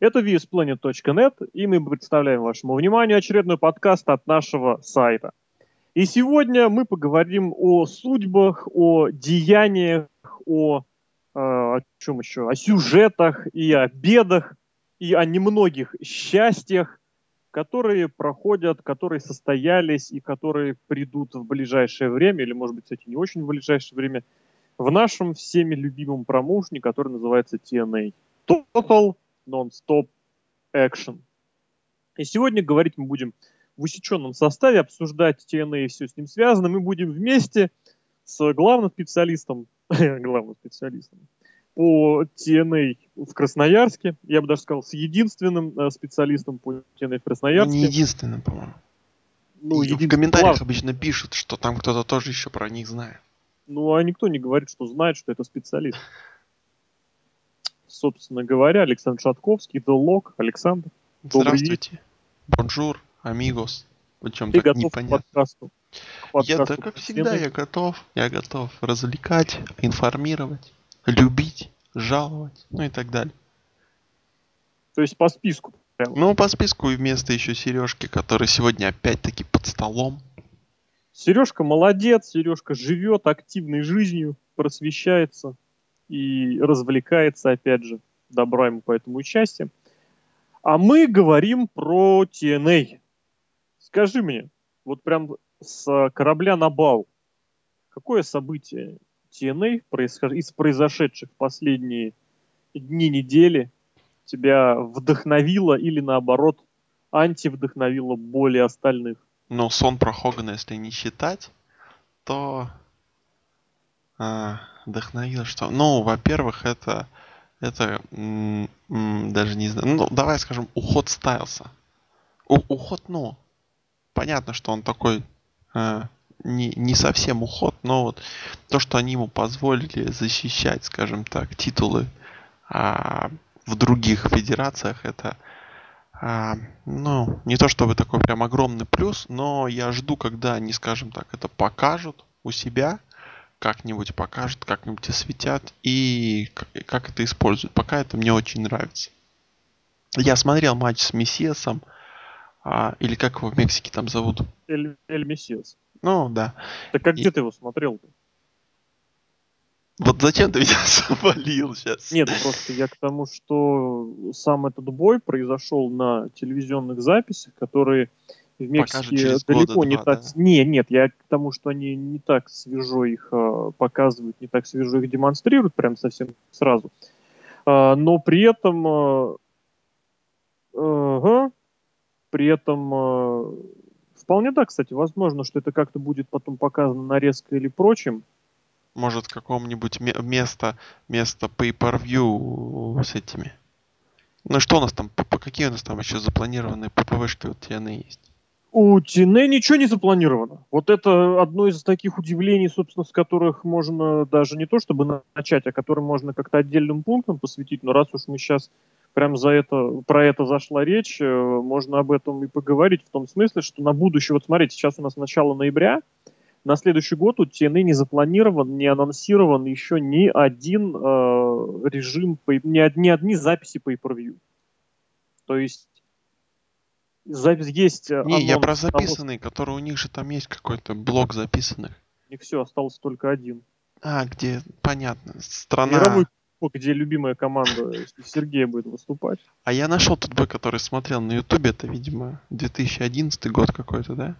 Это VSPlanet.net, и мы представляем вашему вниманию очередной подкаст от нашего сайта. И сегодня мы поговорим о судьбах, о деяниях, о, э, о чем еще, о сюжетах и о бедах, и о немногих счастьях, которые проходят, которые состоялись и которые придут в ближайшее время, или, может быть, кстати, не очень в ближайшее время, в нашем всеми любимом промоушне, который называется TNA. Total Non-Stop Action. И сегодня говорить мы будем в усеченном составе, обсуждать TNA и все с ним связано. Мы будем вместе с главным специалистом, главным специалистом по TNA в Красноярске, я бы даже сказал, с единственным э, специалистом по TNA в Красноярске. Не единственным, по-моему. Ну, в комментариях глав... обычно пишут, что там кто-то тоже еще про них знает. Ну, а никто не говорит, что знает, что это специалист. Собственно говоря, Александр Шатковский, Делок, Александр. Здравствуйте. Bonjour, amigos. В чем Ты так готов непонятно. к подкасту? К подкасту я, да, как всегда, я готов. Я готов развлекать, информировать, любить, жаловать, ну и так далее. То есть по списку? Прямо. Ну, по списку и вместо еще Сережки, который сегодня опять-таки под столом. Сережка молодец, Сережка живет активной жизнью, просвещается и развлекается, опять же. Добра ему по этому участие. А мы говорим про TNA. Скажи мне, вот прям с корабля на бал, какое событие TNA из произошедших последние дни недели тебя вдохновило или наоборот антивдохновило более остальных? Ну, сон про Хогана, если не считать, то а, вдохновило что? Ну, во-первых, это это даже не знаю. Ну, давай скажем, уход Стайлса. У- уход, ну, понятно, что он такой э, не, не совсем уход, но вот то, что они ему позволили защищать, скажем так, титулы а, в других федерациях, это а, ну, не то чтобы такой прям огромный плюс, но я жду, когда они, скажем так, это покажут у себя, как-нибудь покажут, как-нибудь осветят и как, это используют. Пока это мне очень нравится. Я смотрел матч с Мессиасом, а, или как его в Мексике там зовут? Эль, Эль Мессиас. Ну, да. Так как и... где ты его смотрел-то? Вот зачем ты меня завалил сейчас? Нет, просто я к тому, что сам этот бой произошел на телевизионных записях, которые в Мексике далеко не так... Да? Не, нет, я к тому, что они не так свежо их э, показывают, не так свежо их демонстрируют, прям совсем сразу. Э, но при этом... Э, э, при этом... Э, вполне да, кстати, возможно, что это как-то будет потом показано нарезкой или прочим. Может, каком-нибудь место, место pay-per-view с этими. Ну что у нас там, по, по какие у нас там еще запланированные ППВшки у TNA есть? У TNA ничего не запланировано. Вот это одно из таких удивлений, собственно, с которых можно даже не то чтобы начать, а которым можно как-то отдельным пунктом посвятить, но раз уж мы сейчас прям за это, про это зашла речь, э, можно об этом и поговорить в том смысле, что на будущее, вот смотрите, сейчас у нас начало ноября, на следующий год у TNA не запланирован, не анонсирован еще ни один э, режим, ни, ни одни записи по per То есть запись есть... Э, не, я про записанный, того, который у них же там есть какой-то блок записанных. У них все, остался только один. А, где, понятно, страна... Мировой где любимая команда Сергея будет выступать. А я нашел тот бой, который смотрел на Ютубе, это, видимо, 2011 год какой-то, да?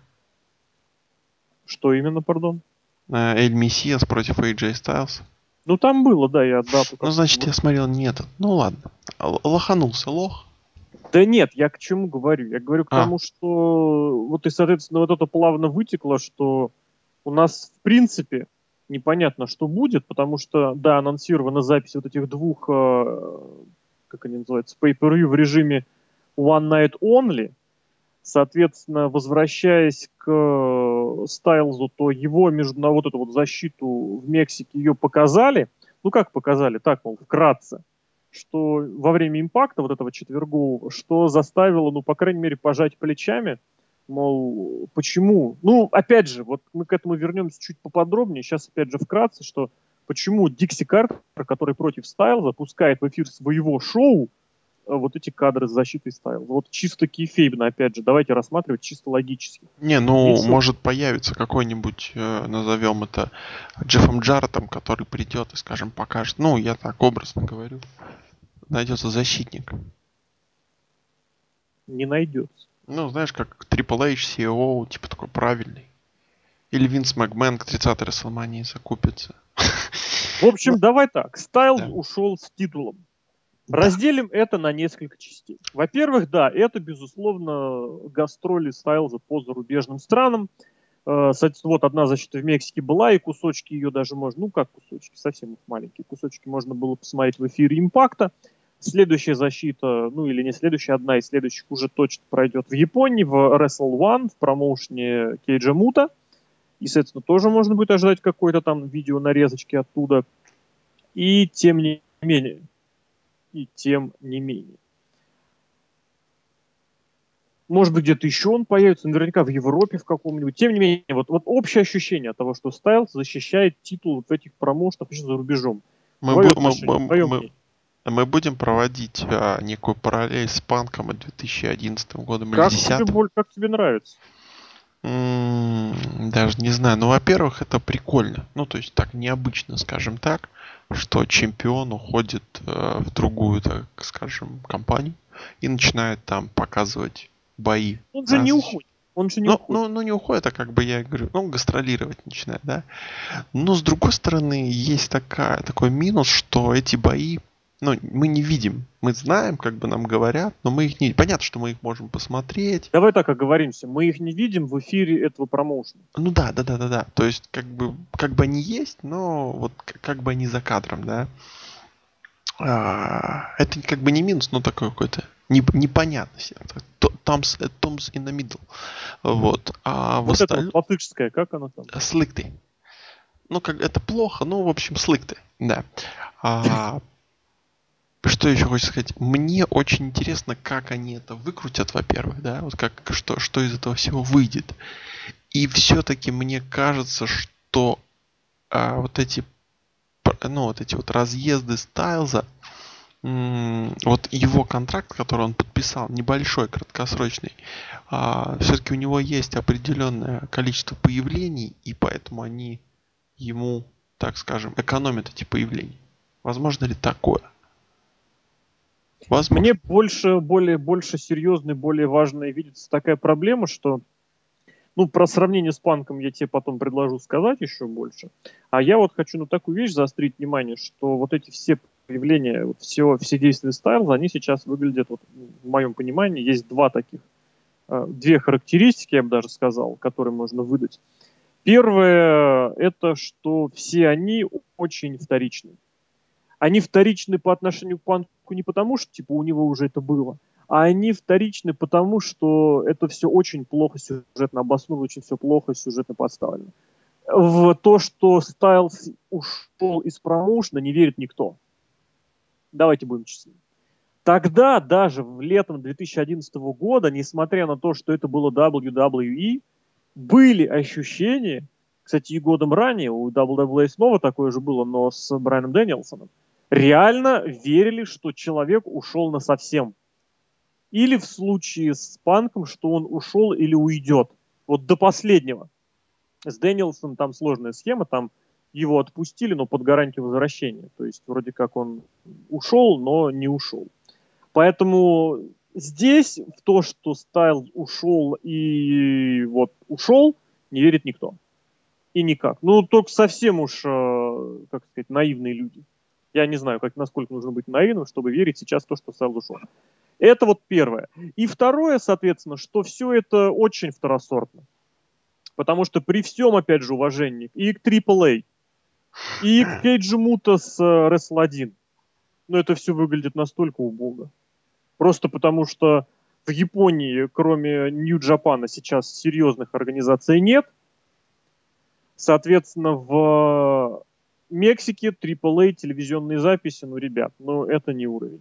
Что именно, пардон? Э, Эль Мессиас против AJ Styles. Ну там было, да, я дату. Ну, значит, я смотрел не этот. Ну ладно. Лоханулся лох. Да нет, я к чему говорю? Я говорю к а. тому, что вот и, соответственно, вот это плавно вытекло, что у нас, в принципе, непонятно, что будет, потому что, да, анонсирована запись вот этих двух, э, как они называются, pay-per-view в режиме One Night Only, Соответственно, возвращаясь к Стайлзу, то его между на вот эту вот защиту в Мексике ее показали. Ну как показали? Так, мол, вкратце что во время импакта вот этого четвергового, что заставило, ну, по крайней мере, пожать плечами, мол, почему? Ну, опять же, вот мы к этому вернемся чуть поподробнее, сейчас опять же вкратце, что почему Дикси Картер, который против Стайл запускает в эфир своего шоу, вот эти кадры с защитой Стайлз. Вот чисто кейфейбно, опять же, давайте рассматривать чисто логически. Не, ну, может появиться какой-нибудь, э, назовем это, Джеффом Джарретом, который придет и, скажем, покажет. Ну, я так образно говорю. Найдется защитник. Не найдется. Ну, знаешь, как Triple H, CEO, типа такой правильный. Или Винс Макмен к 30-й Расселмании закупится. В общем, давай так. Стайлз ушел с титулом. Разделим это на несколько частей. Во-первых, да, это, безусловно, гастроли Стайлза по зарубежным странам. Э, соответственно, вот одна защита в Мексике была, и кусочки ее даже можно, ну как кусочки, совсем маленькие кусочки можно было посмотреть в эфире Импакта. Следующая защита, ну или не следующая, одна из следующих уже точно пройдет в Японии, в Wrestle One, в промоушне Кейджа Мута. И, соответственно, тоже можно будет ожидать какой-то там видео нарезочки оттуда. И тем не менее, и тем не менее. Может быть, где-то еще он появится, наверняка в Европе в каком-нибудь. Тем не менее, вот, вот общее ощущение от того, что Стайлз защищает титул в этих промоушенах еще за рубежом. Мы, бу- мы, мы, мы, мы будем проводить а, некую параллель с Панком и 2011 годом как или 2010. Тебе, как тебе нравится? Даже не знаю. Ну, во-первых, это прикольно. Ну, то есть так необычно, скажем так, что чемпион уходит э, в другую, так скажем, компанию и начинает там показывать бои. Он же не уходит. Он же не ну, уходит. Ну, ну, не уходит, а как бы я говорю, ну, гастролировать начинает, да. Но с другой стороны, есть такая, такой минус, что эти бои ну, мы не видим. Мы знаем, как бы нам говорят, но мы их не... Понятно, что мы их можем посмотреть. Давай так оговоримся. Мы их не видим в эфире этого промоушена. Ну да, да, да, да, да. То есть, как бы, как бы они есть, но вот как бы они за кадром, да. А, это как бы не минус, но такой какой-то непонятность. Томс, Томс in the middle. Вот. А вот осталь... это вот как она там? Слыкты. Ну, как это плохо, ну, в общем, слыкты, да. А, что еще хочется сказать? Мне очень интересно, как они это выкрутят, во-первых, да, вот как, что, что из этого всего выйдет. И все-таки мне кажется, что а, вот эти, ну, вот эти вот разъезды Стайлза, вот его контракт, который он подписал, небольшой, краткосрочный, а, все-таки у него есть определенное количество появлений, и поэтому они ему, так скажем, экономят эти появления. Возможно ли такое? Возможно. Мне больше, более, больше серьезной, более важной видится такая проблема, что ну, про сравнение с панком я тебе потом предложу сказать еще больше. А я вот хочу на такую вещь заострить внимание, что вот эти все проявления, вот все, все действия Стайлза, они сейчас выглядят, вот, в моем понимании, есть два таких, э, две характеристики, я бы даже сказал, которые можно выдать. Первое, это что все они очень вторичны они вторичны по отношению к панку не потому, что типа у него уже это было, а они вторичны потому, что это все очень плохо сюжетно обосновано, очень все плохо сюжетно подставлено. В то, что Стайлз ушел из промоушена, не верит никто. Давайте будем честны. Тогда, даже в летом 2011 года, несмотря на то, что это было WWE, были ощущения, кстати, и годом ранее у WWE снова такое же было, но с Брайаном Дэнилсоном, реально верили, что человек ушел на совсем. Или в случае с Панком, что он ушел или уйдет. Вот до последнего. С Дэнилсом там сложная схема, там его отпустили, но под гарантию возвращения. То есть вроде как он ушел, но не ушел. Поэтому здесь в то, что Стайл ушел и вот ушел, не верит никто. И никак. Ну, только совсем уж, э, как сказать, наивные люди. Я не знаю, как, насколько нужно быть наивным, чтобы верить сейчас в то, что Сэл ушел. Это вот первое. И второе, соответственно, что все это очень второсортно. Потому что при всем, опять же, уважении и к AAA, и к Кейджи Мута с э, Wrestle 1, но это все выглядит настолько убого. Просто потому что в Японии, кроме Нью-Джапана, сейчас серьезных организаций нет. Соответственно, в Мексике AAA телевизионные записи, ну, ребят, ну, это не уровень.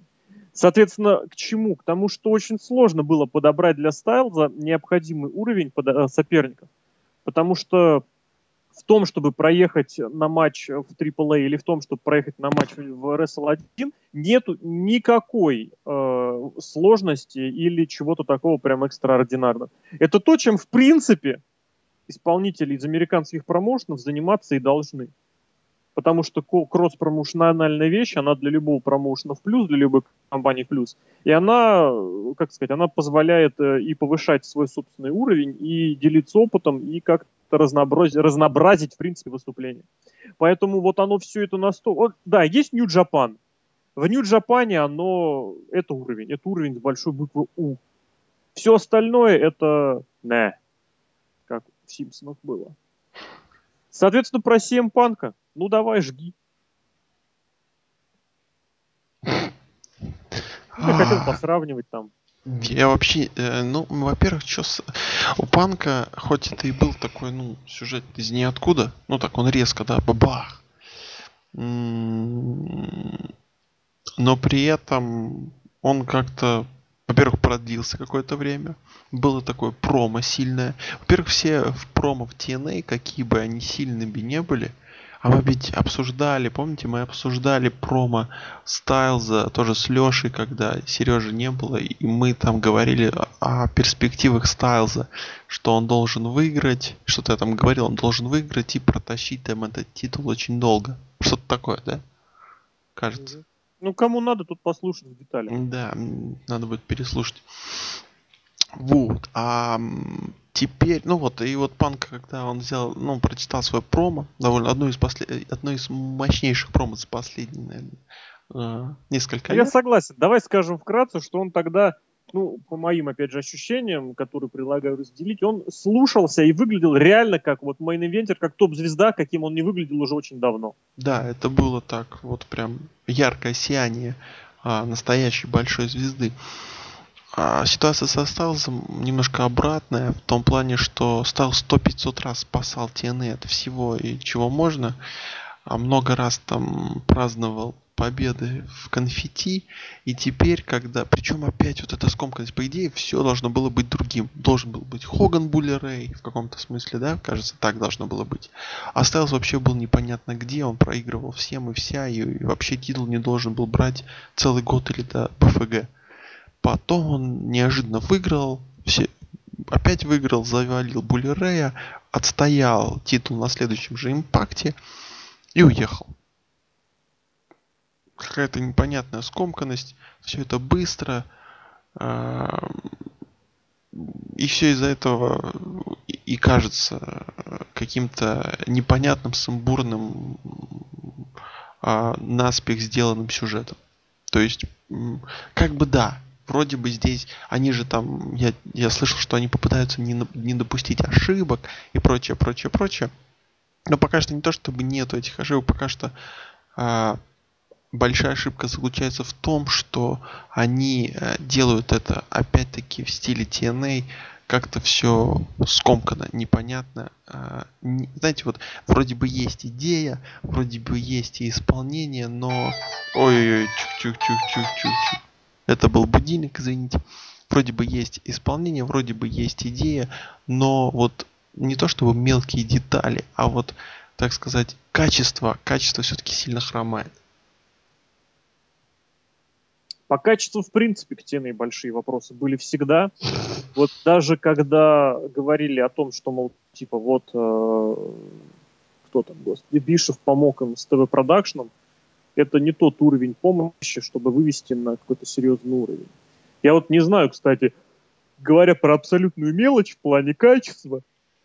Соответственно, к чему? К тому, что очень сложно было подобрать для Стайлза необходимый уровень э, соперников. Потому что в том, чтобы проехать на матч в AAA или в том, чтобы проехать на матч в Wrestle 1, нету никакой э, сложностей или чего-то такого прям экстраординарного. Это то, чем в принципе исполнители из американских промоушенов заниматься и должны. Потому что кросс-промоушенальная вещь, она для любого промоушена в плюс, для любой компании в плюс. И она, как сказать, она позволяет э, и повышать свой собственный уровень, и делиться опытом, и как-то разнообразить, разнообразить, в принципе, выступление. Поэтому вот оно все это на сто... Вот, да, есть New Japan. В Japan оно... Это уровень. Это уровень с большой буквы У. Все остальное это... Не. Как в Симпсонах было. Соответственно, про CM Панка. Ну, давай, жги. Я хотел а. посравнивать там. Я вообще, э, ну, во-первых, что с... у Панка, хоть это и был такой, ну, сюжет из ниоткуда, ну, так он резко, да, бабах. Но при этом он как-то, во-первых, продлился какое-то время. Было такое промо сильное. Во-первых, все в промо в TNA, какие бы они сильными не были, а мы ведь обсуждали, помните, мы обсуждали промо Стайлза тоже с Лешей, когда Сережи не было, и мы там говорили о перспективах Стайлза, что он должен выиграть, что-то я там говорил, он должен выиграть и протащить там этот титул очень долго. Что-то такое, да? Кажется. Ну, кому надо, тут послушать в деталях. Да, надо будет переслушать. Вот. А теперь, ну вот, и вот Панк, когда он взял, ну, прочитал свой промо, довольно одно из, послед... одно из мощнейших промо за последние, наверное, э, несколько лет. Я согласен. Давай скажем вкратце, что он тогда, ну, по моим, опять же, ощущениям, которые предлагаю разделить, он слушался и выглядел реально как вот main-eventer, как топ-звезда, каким он не выглядел уже очень давно. Да, это было так, вот прям яркое сияние а, настоящей большой звезды. А ситуация со Стайлзом немножко обратная, в том плане, что Стайлз 100-500 раз спасал TNA от всего и чего можно, а много раз там праздновал победы в конфетти, и теперь, когда, причем опять вот эта скомканность, по идее, все должно было быть другим. Должен был быть Хоган Булли Рэй, в каком-то смысле, да, кажется, так должно было быть. А Стайлз вообще был непонятно где, он проигрывал всем и вся, и, и вообще титул не должен был брать целый год или до БФГ. Потом он неожиданно выиграл, все, опять выиграл, завалил Булерея, отстоял титул на следующем же импакте и уехал. Какая-то непонятная скомканность, все это быстро. А, и все из-за этого и кажется каким-то непонятным, сумбурным, а, наспех сделанным сюжетом. То есть, как бы да, вроде бы здесь, они же там, я, я слышал, что они попытаются не, не допустить ошибок и прочее, прочее, прочее. Но пока что не то, чтобы нету этих ошибок, пока что а, большая ошибка заключается в том, что они а, делают это опять-таки в стиле TNA, как-то все скомкано, непонятно. А, не, знаете, вот вроде бы есть идея, вроде бы есть и исполнение, но... Ой-ой-ой, чук-чук-чук-чук-чук. Это был будильник, извините. Вроде бы есть исполнение, вроде бы есть идея, но вот не то чтобы мелкие детали, а вот, так сказать, качество, качество все-таки сильно хромает. По качеству, в принципе, к теме большие вопросы были всегда. Вот даже когда говорили о том, что, мол, типа, вот, э, кто там, господи, Бишев помог им с ТВ-продакшном, это не тот уровень помощи, чтобы вывести на какой-то серьезный уровень. Я вот не знаю, кстати, говоря про абсолютную мелочь в плане качества,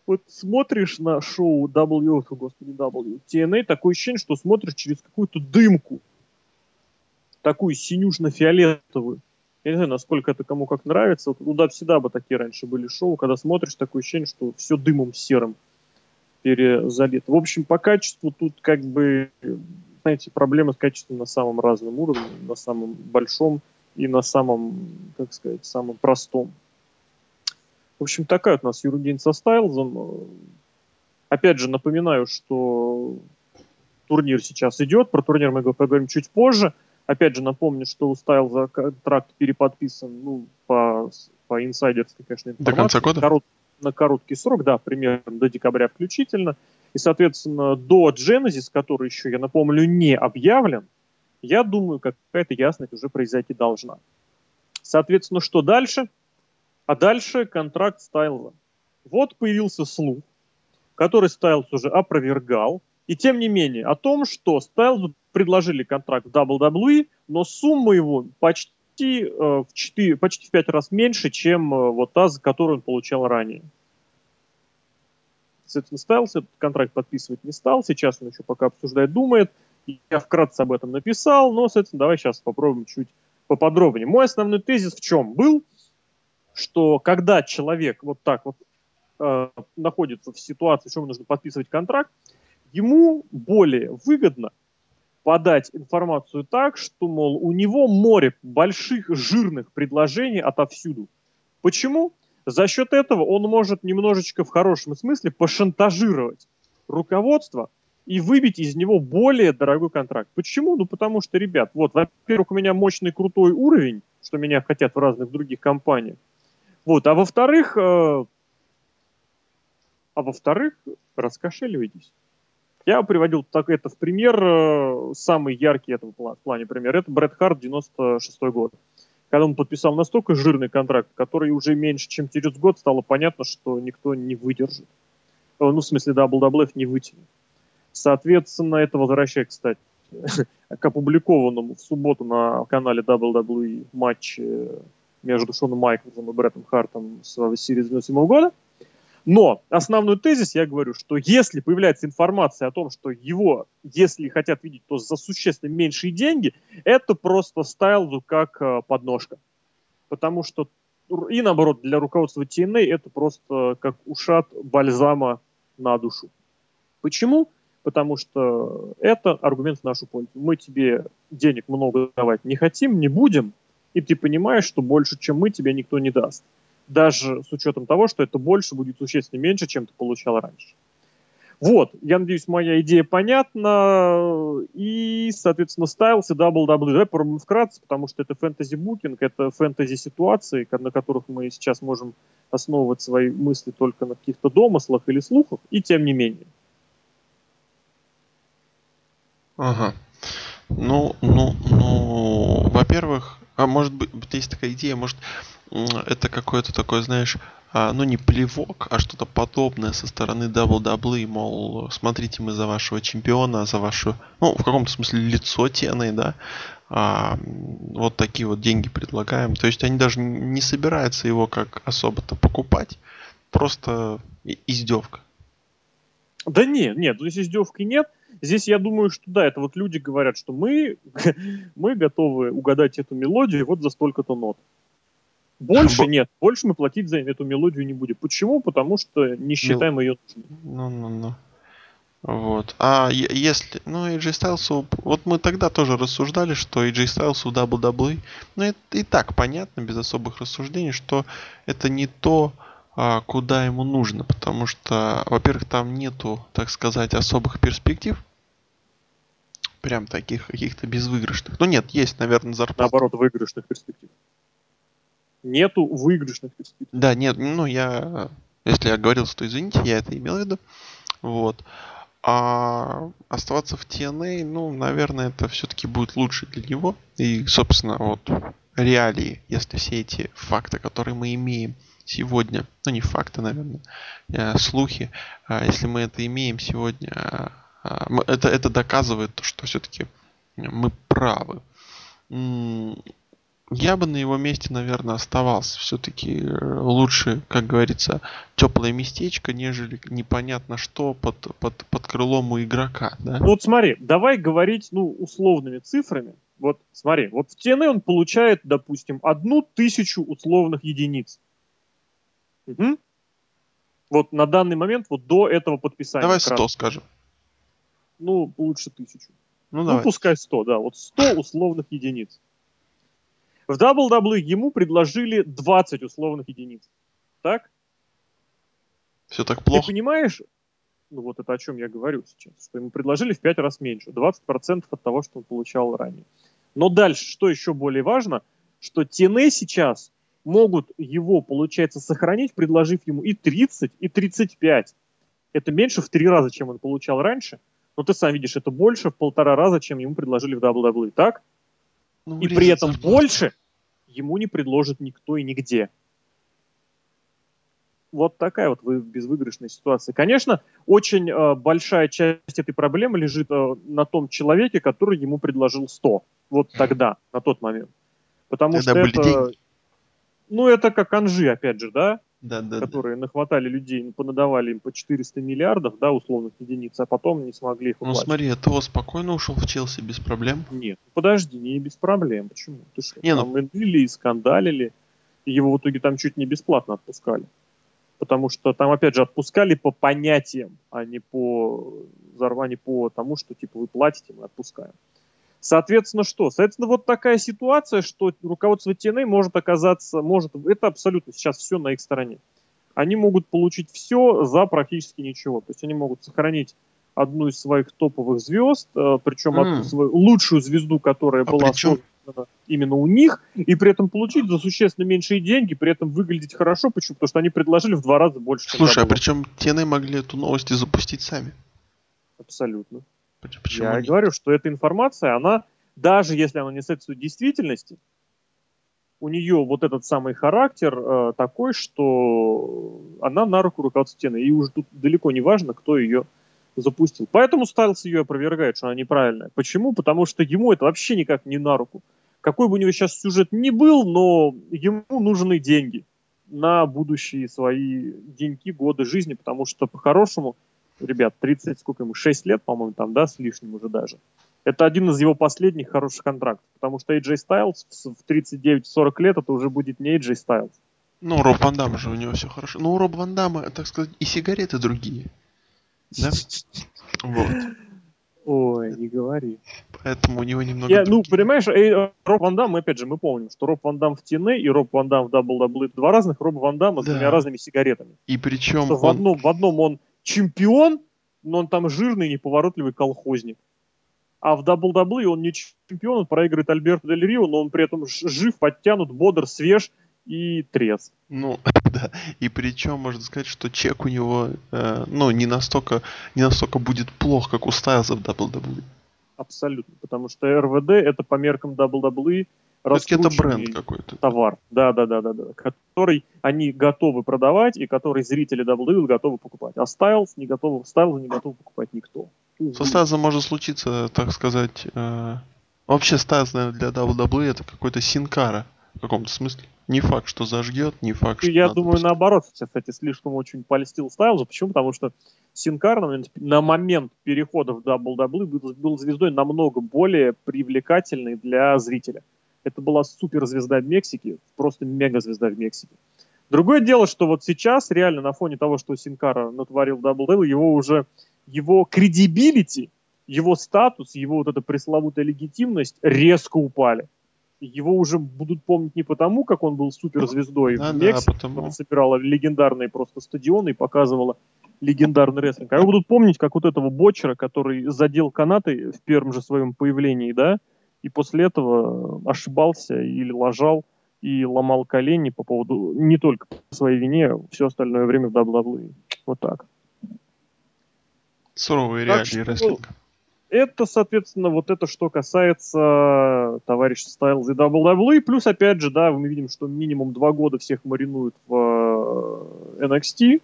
вот смотришь на шоу W, господи, W, TNA, такое ощущение, что смотришь через какую-то дымку, такую синюшно-фиолетовую. Я не знаю, насколько это кому как нравится. Вот туда всегда бы такие раньше были шоу, когда смотришь, такое ощущение, что все дымом серым перезалито. В общем, по качеству тут как бы знаете, проблемы с качеством на самом разном уровне, на самом большом и на самом, как сказать, самом простом. В общем, такая у нас Юрген со Стайлзом. Опять же, напоминаю, что турнир сейчас идет. Про турнир мы поговорим чуть позже. Опять же, напомню, что у Стайлза контракт переподписан, ну, по, по инсайдерской, конечно, информации. До конца года? Корот, на короткий срок, да, примерно до декабря включительно. И, соответственно, до Genesis, который еще, я напомню, не объявлен, я думаю, какая-то ясность уже произойти должна. Соответственно, что дальше? А дальше контракт Стайлза. Вот появился слух, который Стайлз уже опровергал, и тем не менее, о том, что Стайлзу предложили контракт в WWE, но сумма его почти, э, в 4, почти в 5 раз меньше, чем э, вот та, за которую он получал ранее. Соответственно, Стайлз этот контракт подписывать не стал. Сейчас он еще пока обсуждает, думает. Я вкратце об этом написал, но, соответственно, давай сейчас попробуем чуть поподробнее. Мой основной тезис в чем был, что когда человек вот так вот э, находится в ситуации, что ему нужно подписывать контракт, ему более выгодно подать информацию так, что, мол, у него море больших жирных предложений отовсюду. Почему? За счет этого он может немножечко в хорошем смысле пошантажировать руководство и выбить из него более дорогой контракт. Почему? Ну, потому что, ребят, вот, во-первых, у меня мощный крутой уровень, что меня хотят в разных других компаниях. Вот, а во-вторых, э, а во-вторых, раскошеливайтесь. Я приводил так это в пример, э, самый яркий этого в плане пример, это Брэд Харт, 96 год. Когда он подписал настолько жирный контракт, который уже меньше, чем через год, стало понятно, что никто не выдержит. Э, ну, в смысле, WWF не вытянет. Соответственно, это возвращает, кстати, к опубликованному в субботу на канале WWE матче между Шоном Майклзом и Бреттом Хартом с серии 97 года – но основной тезис я говорю, что если появляется информация о том, что его, если хотят видеть, то за существенно меньшие деньги, это просто стайлзу как э, подножка. Потому что и наоборот, для руководства TNA это просто как ушат бальзама на душу. Почему? Потому что это аргумент в нашу пользу. Мы тебе денег много давать не хотим, не будем, и ты понимаешь, что больше, чем мы, тебе никто не даст даже с учетом того, что это больше будет существенно меньше, чем ты получал раньше. Вот, я надеюсь, моя идея понятна. И, соответственно, Styles и WWE. Давай попробуем вкратце, потому что это фэнтези-букинг, это фэнтези-ситуации, на которых мы сейчас можем основывать свои мысли только на каких-то домыслах или слухах, и тем не менее. Ага. Ну, ну, ну, во-первых, а может быть, есть такая идея, может, это какой-то такой, знаешь, а, ну не плевок, а что-то подобное со стороны WWE, мол, смотрите, мы за вашего чемпиона, за вашу, ну, в каком-то смысле лицо тены, да, а, вот такие вот деньги предлагаем. То есть они даже не собираются его как особо-то покупать, просто издевка. Да нет, нет, здесь издевки нет. Здесь я думаю, что да, это вот люди говорят, что мы, мы готовы угадать эту мелодию вот за столько-то нот. Больше нет, больше мы платить за эту мелодию не будем. Почему? Потому что не считаем ее нужной. Ну, ну, ну. Вот. А если... Ну, AJ Styles... Вот мы тогда тоже рассуждали, что AJ Styles в WWE... Ну, это и так понятно, без особых рассуждений, что это не то, куда ему нужно. Потому что, во-первых, там нету, так сказать, особых перспектив. Прям таких каких-то безвыигрышных. Ну, нет, есть, наверное, зарплата. Наоборот, выигрышных перспектив нету выигрышных перспектив. Да, нет, ну я, если я говорил, то извините, я это имел в виду. Вот. А оставаться в TNA, ну, наверное, это все-таки будет лучше для него. И, собственно, вот реалии, если все эти факты, которые мы имеем сегодня, ну не факты, наверное, а слухи, а если мы это имеем сегодня, а, это, это доказывает, что все-таки мы правы я бы на его месте, наверное, оставался. Все-таки э, лучше, как говорится, теплое местечко, нежели непонятно что под, под, под крылом у игрока. Да? Ну вот смотри, давай говорить ну, условными цифрами. Вот смотри, вот в TNA он получает, допустим, одну тысячу условных единиц. Угу. Вот на данный момент, вот до этого подписания. Давай 100 раз. скажем. Ну, лучше тысячу. Ну, ну пускай 100, да. Вот 100 условных единиц. В WWE ему предложили 20 условных единиц. Так? Все так плохо. Ты понимаешь, ну вот это о чем я говорю сейчас, что ему предложили в 5 раз меньше, 20% от того, что он получал ранее. Но дальше, что еще более важно, что TNA сейчас могут его, получается, сохранить, предложив ему и 30, и 35. Это меньше в три раза, чем он получал раньше. Но ты сам видишь, это больше в полтора раза, чем ему предложили в WWE, так? Ну, и при этом зарплату. больше ему не предложит никто и нигде. Вот такая вот безвыигрышная ситуация. Конечно, очень э, большая часть этой проблемы лежит э, на том человеке, который ему предложил 100. Вот тогда, на тот момент. Потому тогда что это... Деньги. Ну, это как Анжи, опять же, да? да, да, которые да. нахватали людей, понадавали им по 400 миллиардов, да, условных единиц, а потом не смогли их уплатить. Ну смотри, ТО спокойно ушел в Челси без проблем. Нет, подожди, не без проблем. Почему? Ты что, не, ну там ну... и скандалили, и его в итоге там чуть не бесплатно отпускали. Потому что там, опять же, отпускали по понятиям, а не по, а не по тому, что, типа, вы платите, мы отпускаем. Соответственно, что? Соответственно, вот такая ситуация, что руководство TNA может оказаться, может, это абсолютно сейчас все на их стороне. Они могут получить все за практически ничего. То есть они могут сохранить одну из своих топовых звезд, э, причем mm. одну свою лучшую звезду, которая а была причем... создана именно у них, и при этом получить за существенно меньшие деньги, при этом выглядеть хорошо. Почему? Потому что они предложили в два раза больше. Слушай, а причем TNA могли эту новость и запустить сами. Абсолютно. Почему Я нет? говорю, что эта информация, она, даже если она не соответствует действительности, у нее вот этот самый характер э, такой, что она на руку руководства стены. И уже тут далеко не важно, кто ее запустил. Поэтому Стайлс ее опровергает, что она неправильная. Почему? Потому что ему это вообще никак не на руку. Какой бы у него сейчас сюжет ни был, но ему нужны деньги на будущие свои деньги, годы жизни, потому что по-хорошему ребят, 30, сколько ему, 6 лет, по-моему, там, да, с лишним уже даже. Это один из его последних хороших контрактов, потому что AJ Styles в 39-40 лет это уже будет не AJ Styles. Ну, Роб Ван Дам же у него все хорошо. Ну, у Роб Ван Дамма, так сказать, и сигареты другие. Да? Вот. Ой, не говори. Поэтому у него немного... Я, ну, понимаешь, э, Роб Ван Дам, опять же, мы помним, что Роб Ван Дам в TNA и Роб Ван Дам в WWE два разных Роб Ван Дамма да. с двумя разными сигаретами. И причем он... в, одном, в одном он чемпион, но он там жирный, неповоротливый колхозник. А в WWE он не чемпион, он проигрывает Альберту Дель Рио, но он при этом жив, подтянут, бодр, свеж и трез. Ну, да. И причем можно сказать, что чек у него, э, ну, не настолько, не настолько будет плох, как у Стайлза в WWE. Абсолютно. Потому что РВД это по меркам WWE это бренд какой-то. Товар, да, да, да, да, да, который они готовы продавать и который зрители WWE готовы покупать. А Styles не готовы, Styles не готов покупать никто. Со Styles может случиться, так сказать, э, вообще Styles, наверное, для WWE это какой-то синкара в каком-то смысле. Не факт, что зажгет, не факт, что Я думаю, пустить. наоборот, кстати, слишком очень польстил Стайлзу. Почему? Потому что Синкар на момент, на момент перехода в WWE был, был звездой намного более привлекательной для зрителя. Это была суперзвезда в Мексике, просто мегазвезда в Мексике. Другое дело, что вот сейчас реально на фоне того, что Синкара натворил WWE, его уже, его кредибилити, его статус, его вот эта пресловутая легитимность резко упали. Его уже будут помнить не потому, как он был суперзвездой да, в Мексике, да, потому... собирала легендарные просто стадионы и показывала легендарный рестлинг. А его будут помнить как вот этого бочера, который задел канаты в первом же своем появлении, да, и после этого ошибался или лажал и ломал колени по поводу не только по своей вине, все остальное время в WWE. Вот так. Суровые реалии рестлинга. Это, соответственно, вот это, что касается товарища Стайлза и WWE. Плюс, опять же, да, мы видим, что минимум два года всех маринуют в э, NXT.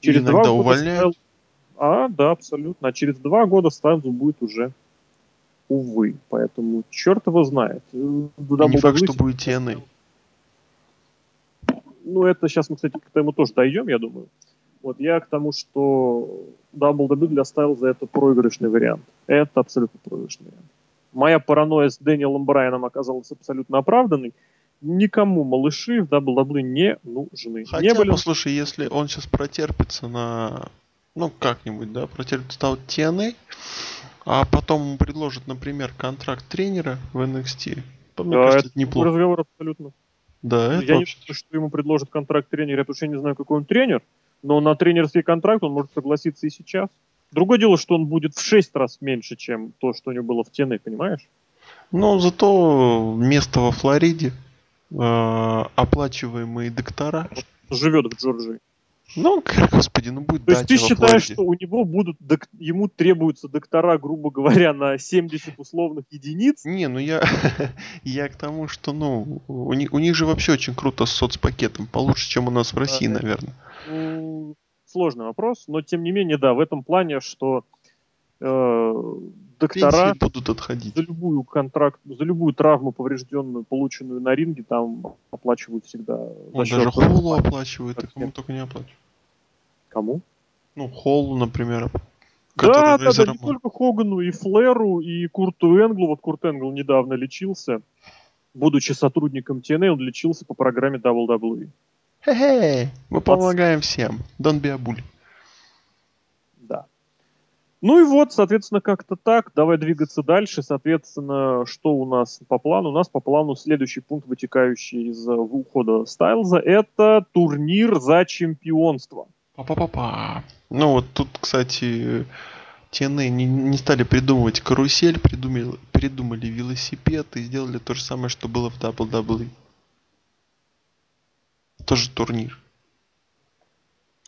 Через два года увольняют. А, да, абсолютно. А через два года Стайлзу будет уже увы. Поэтому черт его знает. Не факт, что будет TNA. Ну, это сейчас мы, кстати, к этому тоже дойдем, я думаю. Вот я к тому, что WWE для Стайлза это проигрышный вариант. Это абсолютно проигрышный вариант. Моя паранойя с Дэниелом Брайаном оказалась абсолютно оправданной. Никому малыши в WWE не нужны. Хотя, не были... послушай, если он сейчас протерпится на... Ну, как-нибудь, да, стал TNA, а потом ему предложат, например, контракт тренера в NXT. То, мне да, кажется, это неплохо. разговор абсолютно. Да, это Я вообще... не думаю, что ему предложат контракт тренера, потому что я не знаю, какой он тренер, но на тренерский контракт он может согласиться и сейчас. Другое дело, что он будет в 6 раз меньше, чем то, что у него было в TNA, понимаешь? Ну, зато место во Флориде, э, оплачиваемые доктора. Живет в Джорджии. Ну, господи, ну будет То есть ты считаешь, что у него будут, ему требуются доктора, грубо говоря, на 70 условных единиц? Не, ну я, я к тому, что, ну, у них, у них же вообще очень круто с соцпакетом, получше, чем у нас в России, да, наверное. Ну, сложный вопрос, но тем не менее, да, в этом плане, что доктора Пенсии будут отходить. за любую контракт, за любую травму поврежденную, полученную на ринге, там оплачивают всегда. Он даже холлу оплачивает, и кому только не оплачивают. Кому? Ну, Холлу, например. Да, да, да, не только Хогану, и Флэру, и Курту Энглу. Вот Курт Энгл недавно лечился. Будучи сотрудником TNA, он лечился по программе WWE. Хе-хе, мы помогаем всем. Don't be a bully. Ну и вот, соответственно, как-то так. Давай двигаться дальше. Соответственно, что у нас по плану? У нас по плану следующий пункт, вытекающий из э, ухода Стайлза, это турнир за чемпионство. Па-па-па-па. Ну вот тут, кстати, TNA не, не стали придумывать карусель, придумали, придумали велосипед и сделали то же самое, что было в WWE. Тоже турнир.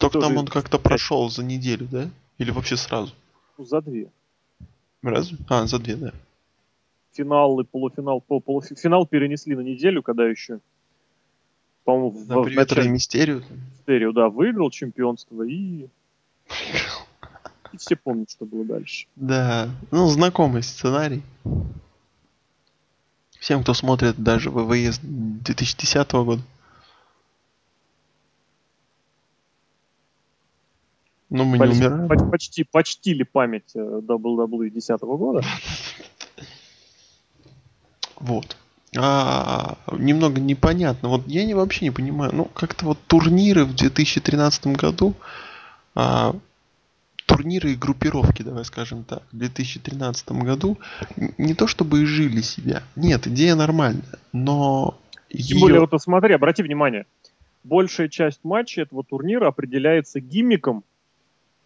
Только Тоже... там он как-то прошел за неделю, да? Или вообще сразу? За две. Разве? А, за две, да. Финал и полуфинал. Полуфинал перенесли на неделю, когда еще по-моему, в, в начале... Мистерию. Мистерию, да, выиграл чемпионство и... И все помнят, что было дальше. Да, ну, знакомый сценарий. Всем, кто смотрит даже ВВЕ 2010 года. Ну, мы почти, не умираем. Почти, почти ли память WWE 10 года? Вот а, немного непонятно. Вот я не, вообще не понимаю. Ну, как-то вот турниры в 2013 году, а, турниры и группировки, давай скажем так, в 2013 году не то чтобы и жили себя. Нет, идея нормальная, но... Тем ее... более, вот посмотри, обрати внимание, большая часть матчей этого турнира определяется гиммиком,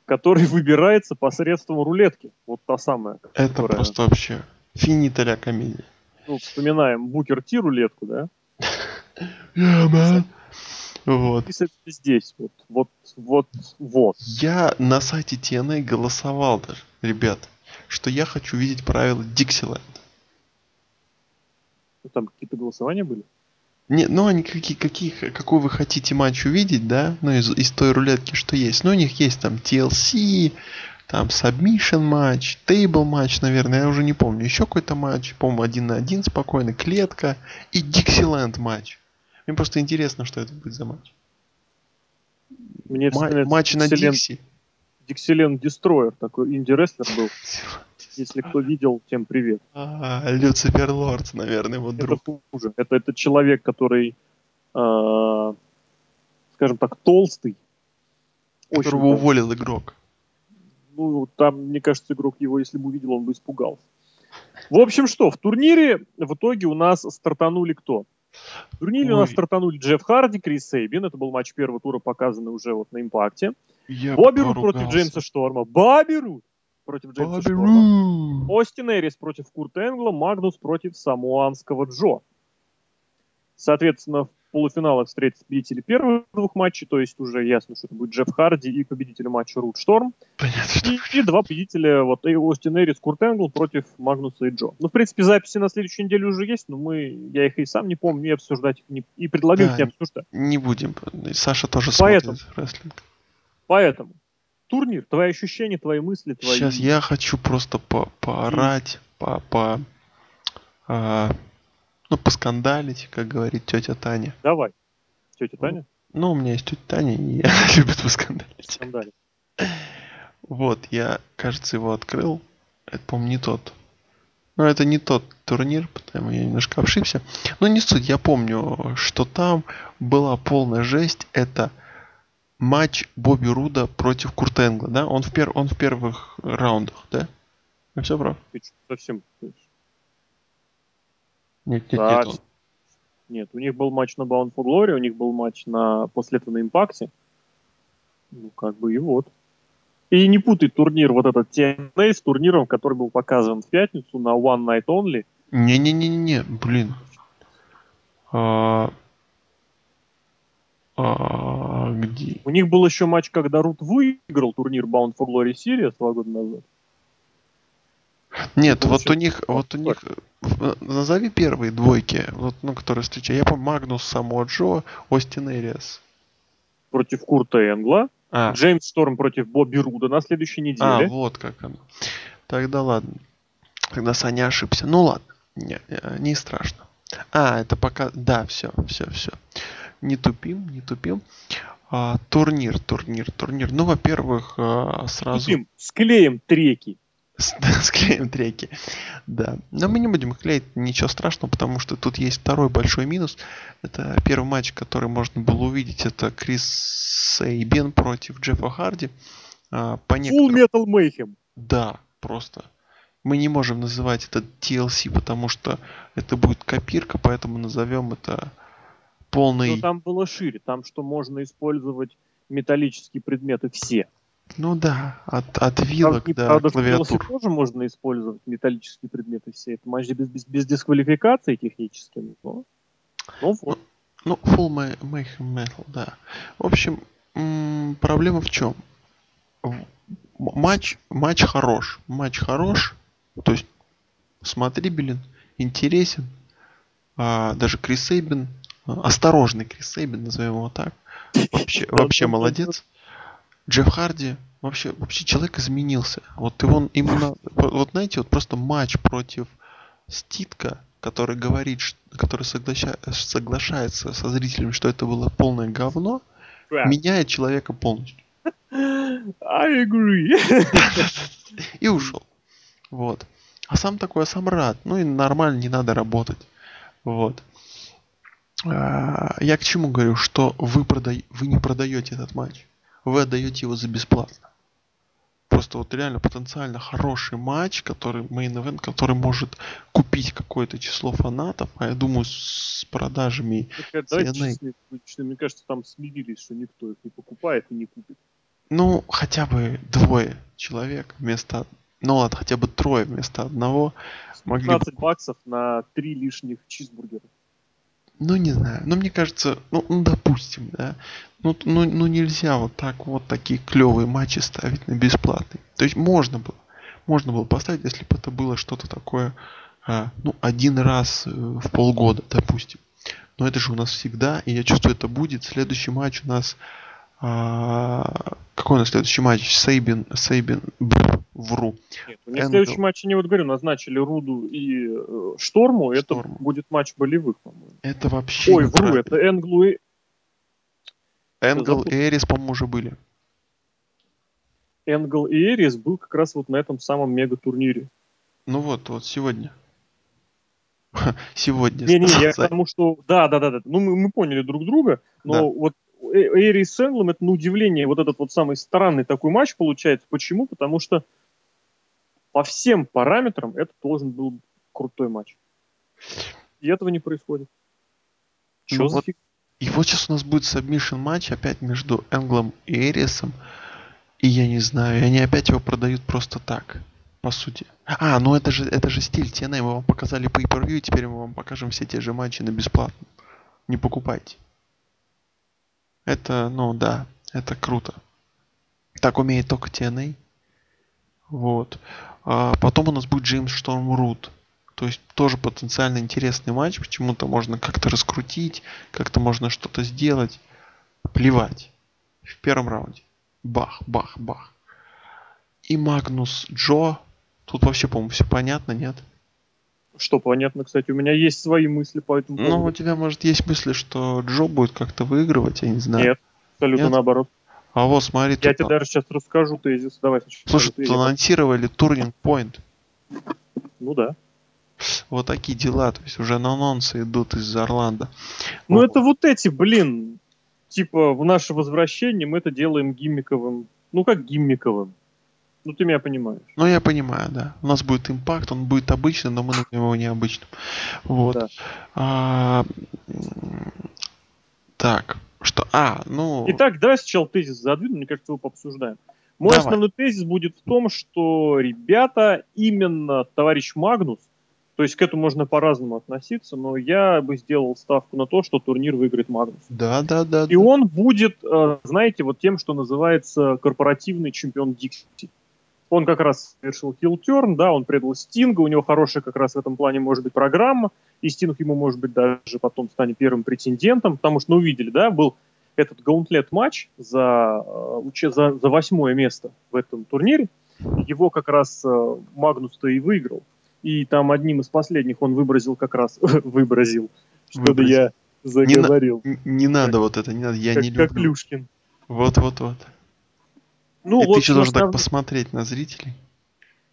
который выбирается посредством рулетки. Вот та самая. Это которая... просто вообще финита комедия ну, вспоминаем Букер Ти рулетку, да? Yeah, man. Вот. Здесь, вот, вот, вот, вот. Я на сайте TNA голосовал даже, ребят, что я хочу видеть правила. Ну, там какие-то голосования были? Не, ну они какие, какие, какой вы хотите матч увидеть, да? Ну из, из той рулетки, что есть. Ну у них есть там TLC, там submission матч, table матч, наверное, я уже не помню. Еще какой-то матч, по-моему, один на один спокойно, клетка и Dixieland матч. Мне просто интересно, что это будет за матч. Мне Ма- матч на Дикси. Dixieland Destroyer, такой инди-рестлер был. Если кто видел, тем привет. А, Люцифер Лорд, наверное, вот друг. Это хуже. Это, это человек, который, э, скажем так, толстый. Которого уволил игрок ну, там, мне кажется, игрок его, если бы увидел, он бы испугался. В общем, что, в турнире в итоге у нас стартанули кто? В турнире Ой. у нас стартанули Джефф Харди, Крис Сейбин. Это был матч первого тура, показанный уже вот на импакте. Я Бобби Руд против Джеймса Шторма. Бобби Руд против Джеймса Шторма. Остин Эрис против Курта Энгла. Магнус против самуанского Джо. Соответственно, в полуфиналах встретятся победители первых двух матчей, то есть уже ясно, что это будет Джефф Харди и победитель матча Рут Шторм. Понятно. И, и два победителя, вот и Остин Эрис, Курт Энгл против Магнуса и Джо. Ну, в принципе, записи на следующей неделе уже есть, но мы, я их и сам не помню, и обсуждать их не, и предлагаю да, их не обсуждать. Не будем. Саша тоже Поэтому, смотрит рестлинг. Поэтому, турнир, твои ощущения, твои мысли, твои... Сейчас я хочу просто по поорать, по... по а, ну, поскандалить, как говорит тетя Таня. Давай. Тетя Таня? Ну, у меня есть тетя Таня, и она любит поскандалить. Скандалить. Вот, я, кажется, его открыл. Это, по-моему, не тот. Но это не тот турнир, потому я немножко ошибся. Но не суть, я помню, что там была полная жесть. Это матч Бобби Руда против Куртенгла, да? Он в, пер... он в первых раундах, да? Я все прав? Ты совсем нет, нет, да, нет. Нет, у них был матч на Bound for Glory, у них был матч на после этого на Импакте. Ну, как бы и вот. И не путай турнир вот этот TNA с турниром, который был показан в пятницу на One Night Only. Не-не-не-не, блин. А... А, где? У них был еще матч, когда Рут выиграл турнир Bound for Glory Series два года назад. Нет, вот у них, вот у них, э, назови первые двойки, вот, ну, которые встречают. Я помню, Магнус, Само Джо, Остин Эриас. Против Курта Энгла. А, Джеймс Шторм против Бобби Руда на следующей а, неделе. вот как оно. Тогда ладно. Тогда Саня ошибся. Ну ладно, не, э, не страшно. А, это пока... Да, все, все, все. Не тупим, не тупим. А, турнир, турнир, турнир. Ну, во-первых, а, сразу... Тупим, склеим треки. Склеим треки. Да. Но мы не будем клеить, ничего страшного, потому что тут есть второй большой минус. Это первый матч, который можно было увидеть. Это Крис Сейбин против Джеффа Харди. А, По Full. Metal Mayhem. Да, просто. Мы не можем называть это TLC, потому что это будет копирка, поэтому назовем это полный... Но там было шире. Там что можно использовать металлические предметы все. Ну да, от, от вилок не- до правда, клавиатур. тоже можно использовать металлические предметы все. Это матч без, без, без дисквалификации технически. Но, ну вот. Ну, Full Ma- Metal, да. В общем, м, проблема в чем? Матч, матч хорош. Матч хорош. То есть смотрибелен, интересен. А, даже Крис Сейбин, а, осторожный Крис Сейбин, назовем его так. Вообще, вообще молодец. Джефф Харди, вообще, вообще человек изменился. Вот его именно, вот знаете, вот просто матч против Ститка, который говорит, который соглаща- соглашается со зрителями, что это было полное говно, Да. меняет человека полностью. I agree. И ушел. Вот. А сам такой, а сам рад. Ну и нормально, не надо работать. Вот. А, Я к чему говорю, что вы, продай... вы не продаете этот матч. Вы отдаете его за бесплатно. Просто вот реально потенциально хороший матч, который main event, который может купить какое-то число фанатов, а я думаю с продажами будем, мне кажется, там смирились, что никто их не покупает и не купит. Ну, хотя бы двое человек вместо... Ну ладно, хотя бы трое вместо одного. Могли бы 15 баксов на три лишних чизбургера. Ну, не знаю. Ну, мне кажется, ну, ну, допустим, да. Ну, ну, ну, нельзя вот так вот такие клевые матчи ставить на бесплатный. То есть можно было. Можно было поставить, если бы это было что-то такое, а, ну, один раз э, в полгода, допустим. Но это же у нас всегда, и я чувствую, это будет. Следующий матч у нас... а, какой у нас следующий матч? Сейбин, Сейбин, бр, вру. Нет, у них Энгл. следующий матч, они вот говорю, назначили Руду и э, Шторму. Шторму. Это будет матч болевых, по-моему. Это вообще Ой, вру, это Энглу и... Энгл и Эрис, по-моему, уже были. Энгл и Эрис был как раз вот на этом самом мега-турнире. Ну вот, вот сегодня. Сегодня. Не-не, я к Са- тому, что... Да, да, да, да. Ну, мы, мы поняли друг друга, но Да. вот Э- Эрис с Энглом, это на удивление вот этот вот самый странный такой матч получается. Почему? Потому что по всем параметрам это должен был крутой матч. И этого не происходит. Че Ну за вот фиг? И вот сейчас у нас будет submission матч опять между Энглом и Эрисом. И я не знаю, и они опять его продают просто так, по сути. А, ну это же, это же стиль TNA, мы вам показали по и теперь мы вам покажем все те же матчи на бесплатно. Не покупайте. Это, ну да, это круто. Так умеет только TNA. Вот. А потом у нас будет Джеймс Шторм Рут. То есть тоже потенциально интересный матч. Почему-то можно как-то раскрутить, как-то можно что-то сделать. Плевать. В первом раунде. Бах, бах, бах. И Магнус Джо. Тут вообще, по-моему, все понятно, нет? Что понятно, кстати, у меня есть свои мысли по этому Ну, у поводу. тебя, может, есть мысли, что Джо будет как-то выигрывать, я не знаю. Нет, абсолютно Нет? наоборот. А вот смотри, Я тебе на- даже сейчас расскажу тезис. Давай сначала. Слушай, тут анонсировали Turning Point. Ну да. Вот такие дела. То есть уже анонсы идут из Орландо. Ну Вот. это вот эти, блин, типа в наше возвращение мы это делаем гиммиковым. Ну как гиммиковым? Ну ты меня понимаешь. Ну, я понимаю, да. У нас будет импакт, он будет обычный, но мы назовем его необычным. Вот. Да. А, так, что... А, ну... Итак, давай сначала тезис задвину, мне кажется, его пообсуждаем. Мой Давай. основной тезис будет в том, что, ребята, именно товарищ Магнус То есть к этому можно по-разному относиться, но я бы сделал ставку на то, что турнир выиграет Магнус. Да, да, да. И да. он будет, э, знаете, вот тем, что называется корпоративный чемпион Дикси. Он как раз совершил хилтерн, да, он предал Стинга, у него хорошая как раз в этом плане может быть программа, и Стинг ему, может быть, даже потом станет первым претендентом, потому что, ну, увидели, да, был этот гаунтлет матч за, э, за, за восьмое место в этом турнире, его как раз э, Магнус-то и выиграл и там одним из последних он выбросил как раз, выбросил, что-то я заговорил. Не, не надо вот это, не надо, я как, не люблю. Как Люшкин. Вот-вот-вот. Ну, и вот ты еще должен так посмотреть на зрителей.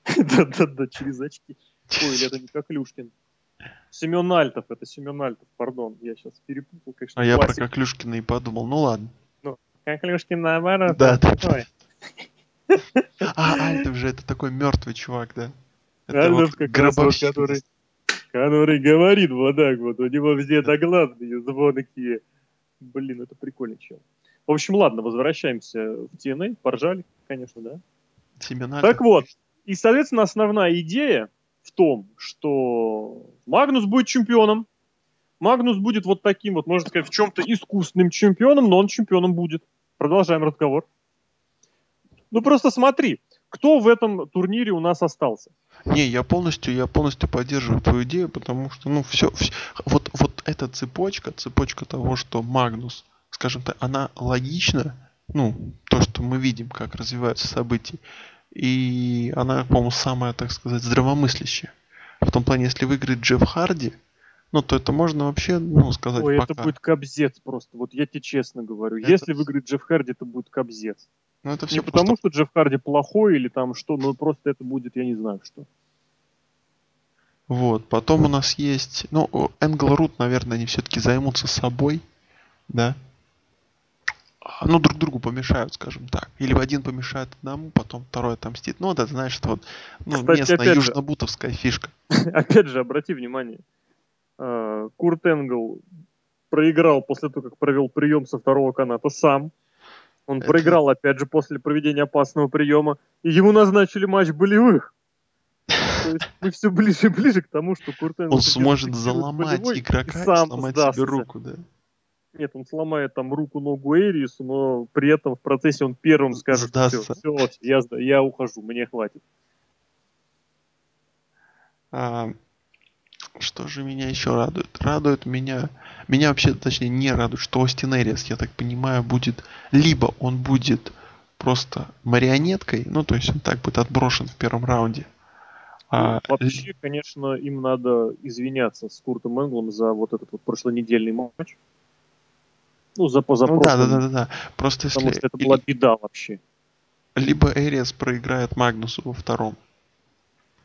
Да-да-да, через очки. Ой, или это не как Люшкин. Семен Альтов, это Семен Альтов, пардон, я сейчас перепутал, конечно. А я про Коклюшкина и подумал, ну ладно. Ну, Коклюшкин наоборот. Да, да. А, Альтов же это такой мертвый чувак, да? Это Альтов как раз вот, который, который говорит вот так вот, у него все докладные, звонкие. Блин, это прикольный чел. В общем, ладно, возвращаемся в TNA. Поржали, конечно, да? Семена. Так вот, и, соответственно, основная идея в том, что Магнус будет чемпионом. Магнус будет вот таким вот, можно сказать, в чем-то искусственным чемпионом, но он чемпионом будет. Продолжаем разговор. Ну просто смотри, кто в этом турнире у нас остался? Не, я полностью, я полностью поддерживаю твою идею, потому что, ну, все, все вот, вот эта цепочка, цепочка того, что Магнус, скажем так, она логична, ну, то, что мы видим, как развиваются события, и она, по-моему, самая, так сказать, здравомыслящая. В том плане, если выиграет Джефф Харди, ну, то это можно вообще, ну, сказать Ой, пока. это будет кобзец просто, вот я тебе честно говорю. Это... Если выиграет Джефф Харди, это будет кобзец. Ну, это все не просто... потому, что Джефф Харди плохой или там что, но просто это будет, я не знаю, что. Вот, потом у нас есть, ну, Энгл Рут, наверное, они все-таки займутся собой, да? Ну, друг другу помешают, скажем так. Или один помешает одному, потом второй отомстит. Ну, это, знаешь, это вот ну, Кстати, местная южно-бутовская фишка. Опять же, обрати внимание, а, Курт Энгл проиграл после того, как провел прием со второго каната сам. Он это... проиграл, опять же, после проведения опасного приема. И ему назначили матч болевых. То есть мы все ближе и ближе к тому, что Курт Он сможет заломать игрока и, сам сломать сдастся. себе руку, да? Нет, он сломает там руку, ногу Эрису, но при этом в процессе он первым скажет, Сдастся. все, все, я, я ухожу, мне хватит. А, что же меня еще радует? Радует меня... Меня вообще, точнее, не радует, что Остин Эрис, я так понимаю, будет... Либо он будет просто марионеткой, ну, то есть он так будет отброшен в первом раунде. А... Ну, вообще, конечно, им надо извиняться с Куртом Энглом за вот этот вот прошлонедельный матч. Ну, за позапрошлым. Ну, да, да, да, да. Просто Потому если... что это была беда вообще. Либо Эриас проиграет Магнусу во втором.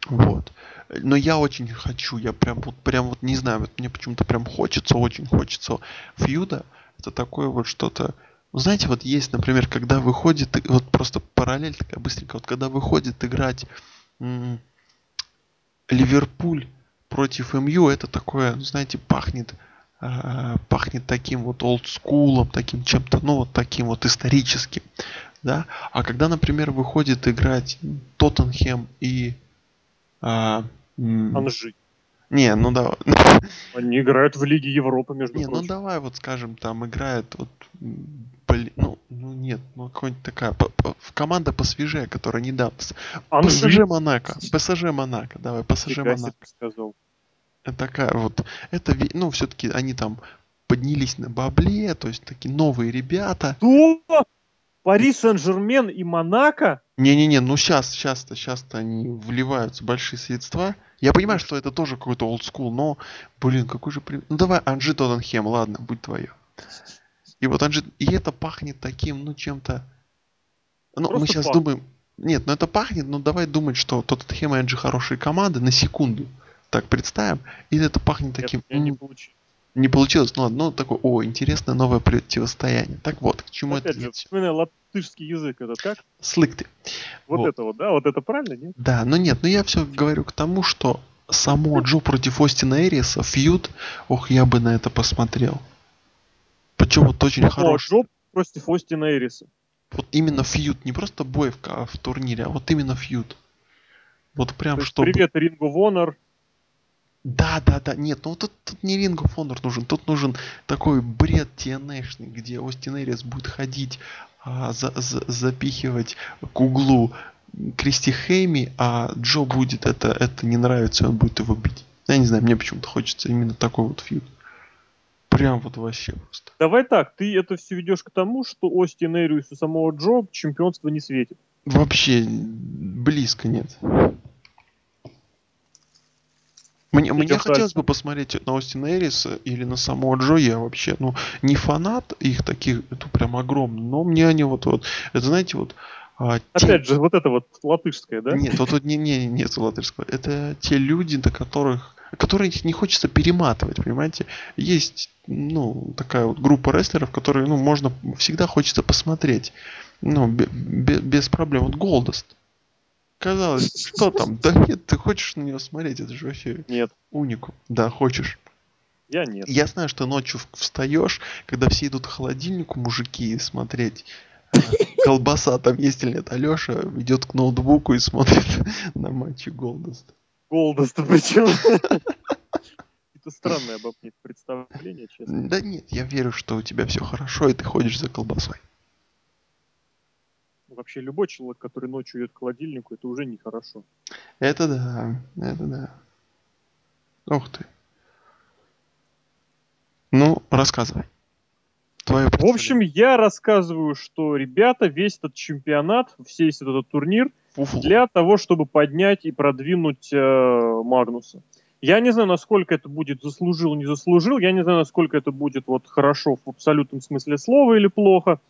Вот. Но я очень хочу, я прям вот, прям вот не знаю, вот мне почему-то прям хочется, очень хочется фьюда. Это такое вот что-то, знаете, вот есть, например, когда выходит, вот просто параллель такая быстренько, вот когда выходит играть м- Ливерпуль против МЮ, это такое, знаете, пахнет, пахнет таким вот олдскулом, таким чем-то, ну, вот таким вот историческим, да. А когда, например, выходит играть Тоттенхэм и а, Анжи. Не, ну да. Они играют в Лиге Европы, между не, ну прочим. ну давай вот скажем, там играет вот, блин, ну, ну нет, ну какой-нибудь такая, по, по, команда посвежее, которая недавно. Анжи. ПСЖ Монако, ПСЖ Монако, давай, ПСЖ Монако. сказал. Это такая вот, это, ну все-таки они там поднялись на бабле, то есть такие новые ребята. Что? Пари Сен-Жермен и Монако? Не-не-не, ну сейчас, сейчас-то, сейчас-то они вливаются большие средства. Я понимаю, что это тоже какой-то олдскул, но, блин, какой же... Ну давай Анжи Тоттенхэм, ладно, будь твое. И вот Анжи... И это пахнет таким, ну, чем-то... Ну, Просто мы сейчас пахнет. думаем... Нет, ну это пахнет, но давай думать, что Тоттенхэм и Анжи хорошие команды на секунду. Так представим. И это пахнет таким... Нет, не получилось. Не получилось, ну ладно, ну такое, о, интересное новое противостояние. Так вот, к чему Опять это же, вспоминаю латышский язык этот как? Слык ты. Вот, вот это вот, да? Вот это правильно, нет? Да, но нет, но я все говорю к тому, что само Джо против Остина Эриса, фьюд, ох, я бы на это посмотрел. Почему вот очень О, хороший. Джо против Остина Эриса. Вот именно фьюд, не просто бой в, турнире, а вот именно фьюд. Вот прям То есть, чтобы... Привет, Рингу Вонор. Да, да, да. Нет, ну тут, тут не Ring of Honor нужен. Тут нужен такой бред tna где Остин Эрис будет ходить, а, за, за, запихивать к углу Кристи Хейми, а Джо будет это, это не нравится, он будет его бить. Я не знаю, мне почему-то хочется именно такой вот фьюд. Прям вот вообще просто. Давай так, ты это все ведешь к тому, что Остин Эрису самого Джо чемпионство не светит. Вообще близко нет. Мне, мне хотелось бы посмотреть на Остина Эриса или на самого Джо. Я вообще, ну, не фанат их таких, это прям огромный, но мне они вот, вот это знаете, вот... А, Опять те... же, вот это вот латышское, да? Нет, вот, вот не, не, нет латышского. Это те люди, до которых которые не хочется перематывать, понимаете? Есть, ну, такая вот группа рестлеров, которые, ну, можно, всегда хочется посмотреть. Ну, без проблем. Вот Голдост. Казалось, что там? Да нет, ты хочешь на него смотреть, это же вообще нет. унику. Да, хочешь. Я нет. Я знаю, что ночью встаешь, когда все идут к холодильнику, мужики, смотреть, э, колбаса там есть или нет. Алеша идет к ноутбуку и смотрит на матчи Голдоста. Голдоста причем. Это странное обо мне представление, честно. Да нет, я верю, что у тебя все хорошо, и ты ходишь за колбасой вообще любой человек, который ночью идет к холодильнику, это уже нехорошо. Это да, это да. Ух ты. Ну, рассказывай. Твое В общем, я рассказываю, что, ребята, весь этот чемпионат, весь этот турнир Фу-фу. для того, чтобы поднять и продвинуть э, Магнуса. Я не знаю, насколько это будет заслужил, не заслужил. Я не знаю, насколько это будет вот хорошо в абсолютном смысле слова или плохо.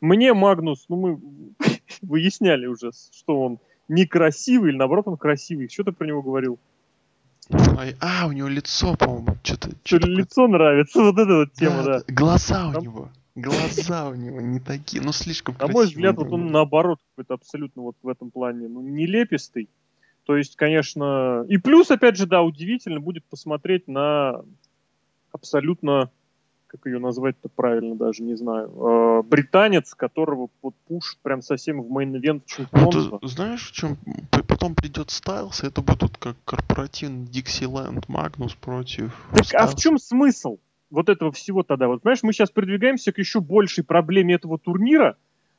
Мне Магнус, ну мы выясняли уже, что он некрасивый или наоборот он красивый. Что ты про него говорил? А, у него лицо, по-моему, что-то... Что то лицо нравится, вот эта вот тема, да. да. Глаза у него. Глаза у него не такие, ну слишком красивые. На мой взгляд, вот он наоборот какой-то абсолютно вот в этом плане, ну, нелепистый. То есть, конечно... И плюс, опять же, да, удивительно будет посмотреть на абсолютно как ее назвать-то правильно, даже не знаю, э, британец, которого вот пушит прям совсем в main event чемпионства. Ну, знаешь, в чем потом придет Стайлс, это будут как корпоративный Dixieland Магнус против Так Стайлс. а в чем смысл вот этого всего тогда? Вот понимаешь, мы сейчас продвигаемся к еще большей проблеме этого турнира,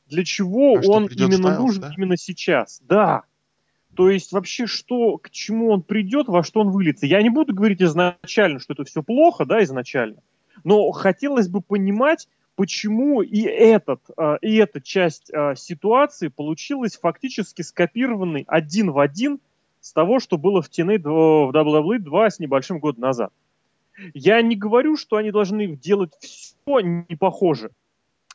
для чего а он именно Стайлс, нужен да? именно сейчас. Да. То есть вообще что, к чему он придет, во что он выльется. Я не буду говорить изначально, что это все плохо, да, изначально. Но хотелось бы понимать, почему и, этот, а, и эта часть а, ситуации получилась фактически скопированной один в один с того, что было в TNA в WWE 2 с небольшим год назад. Я не говорю, что они должны делать все не похоже.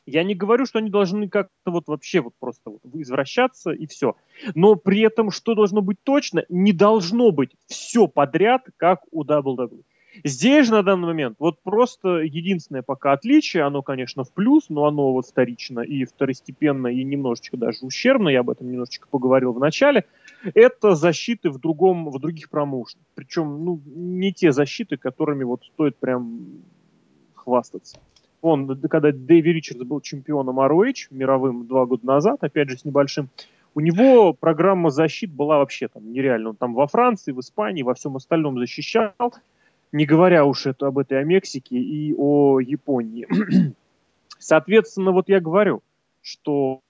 Я не говорю, что они должны как-то вот вообще вот просто вот извращаться и все. Но при этом, что должно быть точно, не должно быть все подряд, как у WWE. Здесь же на данный момент вот просто единственное пока отличие, оно, конечно, в плюс, но оно вот вторично и второстепенно, и немножечко даже ущербно, я об этом немножечко поговорил в начале, это защиты в, другом, в других промоушенах. Причем, ну, не те защиты, которыми вот стоит прям хвастаться. Он, когда Дэви Ричардс был чемпионом ROH мировым два года назад, опять же, с небольшим, у него программа защит была вообще там нереально. Он там во Франции, в Испании, во всем остальном защищал не говоря уж это, об этой о Мексике и о Японии. Соответственно, вот я говорю, что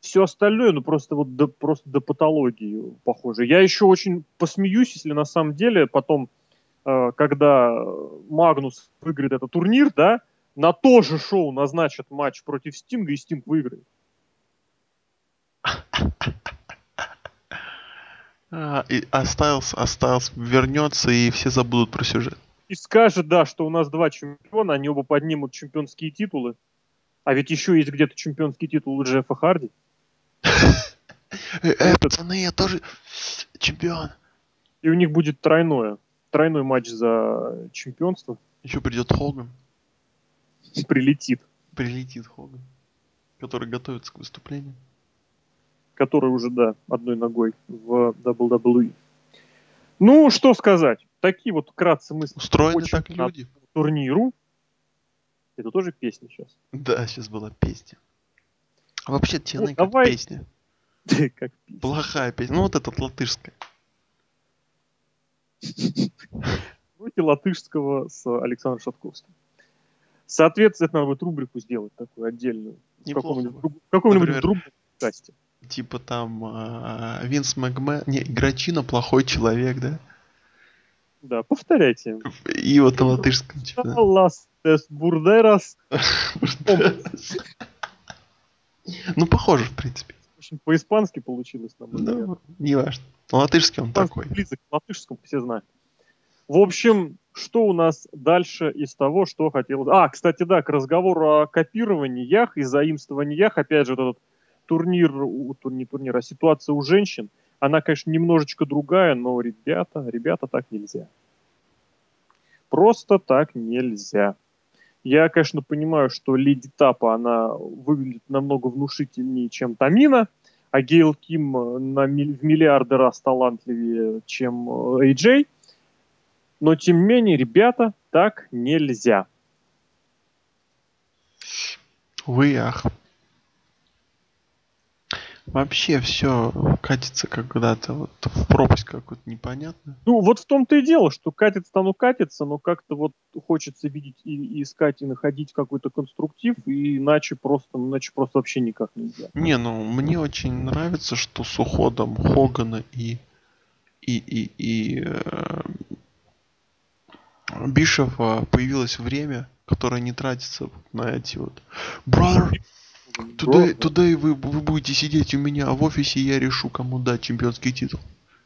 все остальное, ну просто вот до, просто до патологии похоже. Я еще очень посмеюсь, если на самом деле потом, э, когда Магнус выиграет этот турнир, да, на то же шоу назначат матч против Стинга, и Стинг выиграет. А, и остался, остался, вернется, и все забудут про сюжет. И скажет, да, что у нас два чемпиона, они оба поднимут чемпионские титулы. А ведь еще есть где-то чемпионский титул у Джеффа Харди. Э, пацаны, я тоже чемпион. И у них будет тройное. Тройной матч за чемпионство. Еще придет Хоган. Прилетит. Прилетит Хоган. Который готовится к выступлению который уже, да, одной ногой в WWE. Ну, что сказать. Такие вот кратцы мысли. Устроены так люди. Турниру. Это тоже песня сейчас. Да, сейчас была песня. А вообще TNA ну, как давай... песня. как песня. Плохая песня. Ну, вот эта латышская. Уроки латышского с Александром Шатковским. Соответственно, надо будет рубрику сделать такую отдельную. В каком-нибудь, в каком-нибудь другом подкасте. Типа там э, Винс Макмен... Не, Грачина плохой человек, да? Да, повторяйте. И вот на латышском. типа, да. Лас бурдерас. Ну, похоже, в принципе. Очень по-испански получилось, взгляд. Ну, не важно. На латышский он такой. близок к латышскому, все знают. В общем, что у нас дальше из того, что хотелось... А, кстати, да, к разговору о копированиях и заимствованиях, опять же, вот этот турнир, не турнир, а ситуация у женщин, она, конечно, немножечко другая, но, ребята, ребята, так нельзя. Просто так нельзя. Я, конечно, понимаю, что Леди Тапа, она выглядит намного внушительнее, чем Тамина, а Гейл Ким э, на миль- в миллиарды раз талантливее, чем э, AJ. Но, тем не менее, ребята, так нельзя. Увы ах. Вообще все катится как куда-то вот в пропасть какую-то непонятную. Ну, вот в том-то и дело, что катится оно катится, но как-то вот хочется видеть и, и искать, и находить какой-то конструктив, и иначе просто, иначе просто вообще никак нельзя. Не, ну мне очень нравится, что с уходом Хогана и и и и э, Бишофа появилось время, которое не тратится на эти вот. Brother, today, today вы, вы будете сидеть у меня в офисе, и я решу, кому дать чемпионский титул.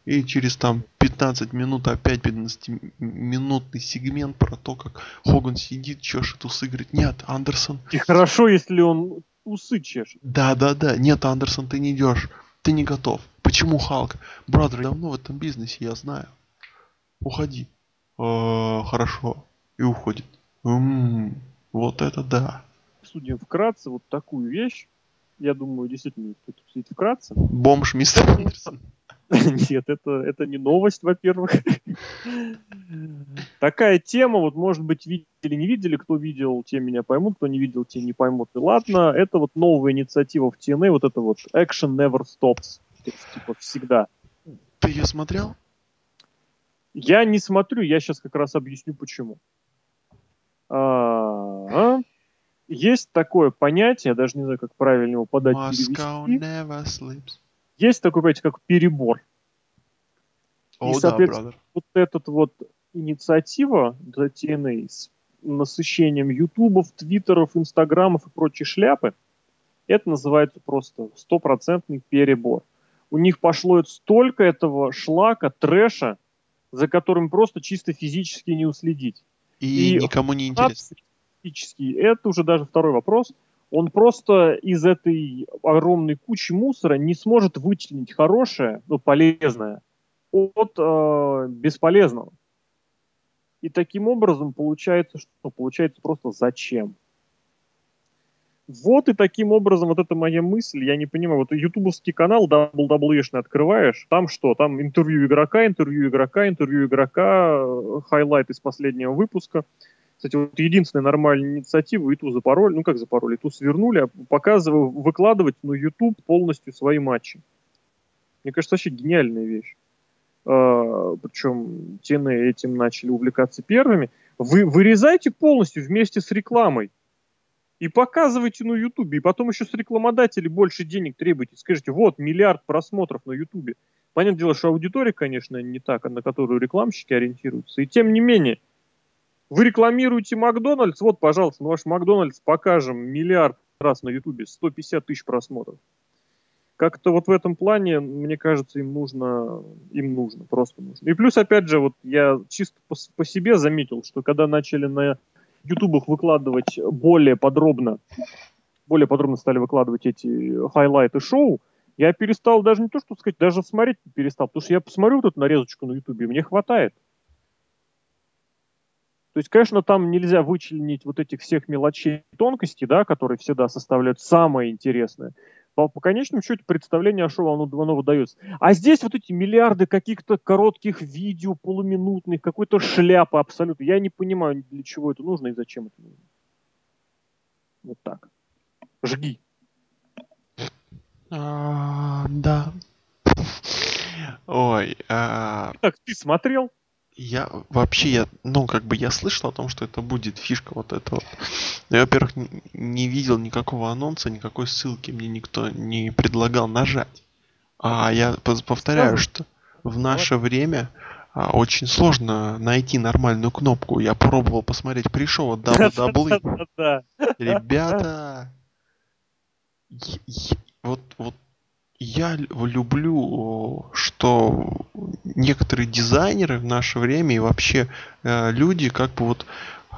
И через там 15 минут опять 15-минутный сегмент про то, как Хоган сидит, чешет усы, говорит, нет, Андерсон, И хорошо, если он усы чешет. да, да, да. Нет, Андерсон, ты не идешь. Ты не готов. Почему Халк? Брадер, давно в этом бизнесе, я знаю. Уходи. «Э, хорошо. И уходит. М, вот это да. Обсудим вкратце вот такую вещь. Я думаю, действительно, стоит обсудить вкратце. Бомж мистер Андерсон. Нет, это, это не новость, во-первых. Такая тема, вот, может быть, видели, не видели, кто видел, те меня поймут, кто не видел, те не поймут. И ладно, это вот новая инициатива в TNA, вот это вот Action Never Stops. Типа, всегда. Ты ее смотрел? Я не смотрю, я сейчас как раз объясню, почему. А, Есть такое понятие, я даже не знаю, как правильно его подать. Есть такое понятие, как перебор. О, да, соответственно, брадер. вот этот вот инициатива TNA с насыщением ютубов, твиттеров, инстаграмов и прочей шляпы, это называется просто стопроцентный перебор. У них пошло столько этого шлака, трэша, за которым просто чисто физически не уследить. И, И никому не интересно. Физически, это уже даже второй вопрос. Он просто из этой огромной кучи мусора не сможет вычленить хорошее, ну, полезное от э, бесполезного. И таким образом получается, что получается просто зачем? Вот и таким образом вот это моя мысль, я не понимаю, вот ютубовский канал WWE открываешь, там что, там интервью игрока, интервью игрока, интервью игрока, э, хайлайт из последнего выпуска. Кстати, вот единственная нормальная инициатива, и ту запороли, ну как запороли, и ту свернули, а показываю, выкладывать на YouTube полностью свои матчи. Мне кажется, вообще гениальная вещь. А, причем TNA этим начали увлекаться первыми. Вы вырезайте полностью вместе с рекламой и показывайте на Ютубе. И потом еще с рекламодателей больше денег требуйте. Скажите, вот, миллиард просмотров на Ютубе. Понятное дело, что аудитория, конечно, не так, на которую рекламщики ориентируются. И тем не менее, вы рекламируете Макдональдс, вот, пожалуйста, на ваш Макдональдс покажем миллиард раз на Ютубе, 150 тысяч просмотров. Как-то вот в этом плане, мне кажется, им нужно, им нужно, просто нужно. И плюс, опять же, вот я чисто по, по себе заметил, что когда начали на ютубах выкладывать более подробно, более подробно стали выкладывать эти хайлайты шоу, я перестал даже не то, что сказать, даже смотреть перестал, потому что я посмотрю вот эту нарезочку на ютубе, мне хватает. То есть, конечно, там нельзя вычленить вот этих всех мелочей и тонкостей, да, которые всегда составляют самое интересное. По, по конечному счету представление о шоу оно, оно выдается. А здесь вот эти миллиарды каких-то коротких видео, полуминутных, какой-то шляпы абсолютно. Я не понимаю, для чего это нужно и зачем это нужно. Вот так. Жги. А, да. Ой, а, Так, ты смотрел? Я вообще, я, ну, как бы я слышал о том, что это будет фишка вот этого. Но я, во-первых, не видел никакого анонса, никакой ссылки мне никто не предлагал нажать. А я повторяю, что в наше время а, очень сложно найти нормальную кнопку. Я пробовал посмотреть пришел WWE. Ребята, вот, вот я люблю, что некоторые дизайнеры в наше время и вообще э, люди, как бы вот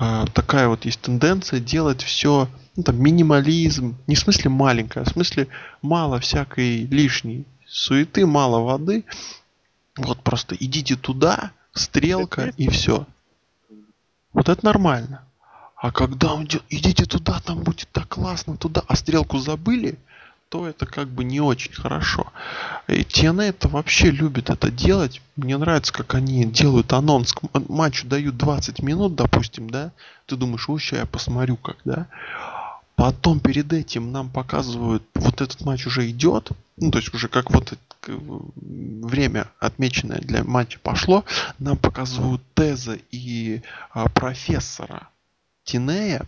э, такая вот есть тенденция делать все, ну, там, минимализм, не в смысле маленькое, а в смысле мало всякой лишней суеты, мало воды. Вот просто идите туда, стрелка и все. Вот это нормально. А когда он идите туда, там будет так классно, туда, а стрелку забыли, то это как бы не очень хорошо. И TNA это вообще любит это делать. Мне нравится, как они делают анонс. Матчу дают 20 минут, допустим, да. Ты думаешь, ой, сейчас я посмотрю, когда. Потом перед этим нам показывают, вот этот матч уже идет, ну то есть уже как вот время отмеченное для матча пошло, нам показывают Теза и а, профессора Тинея,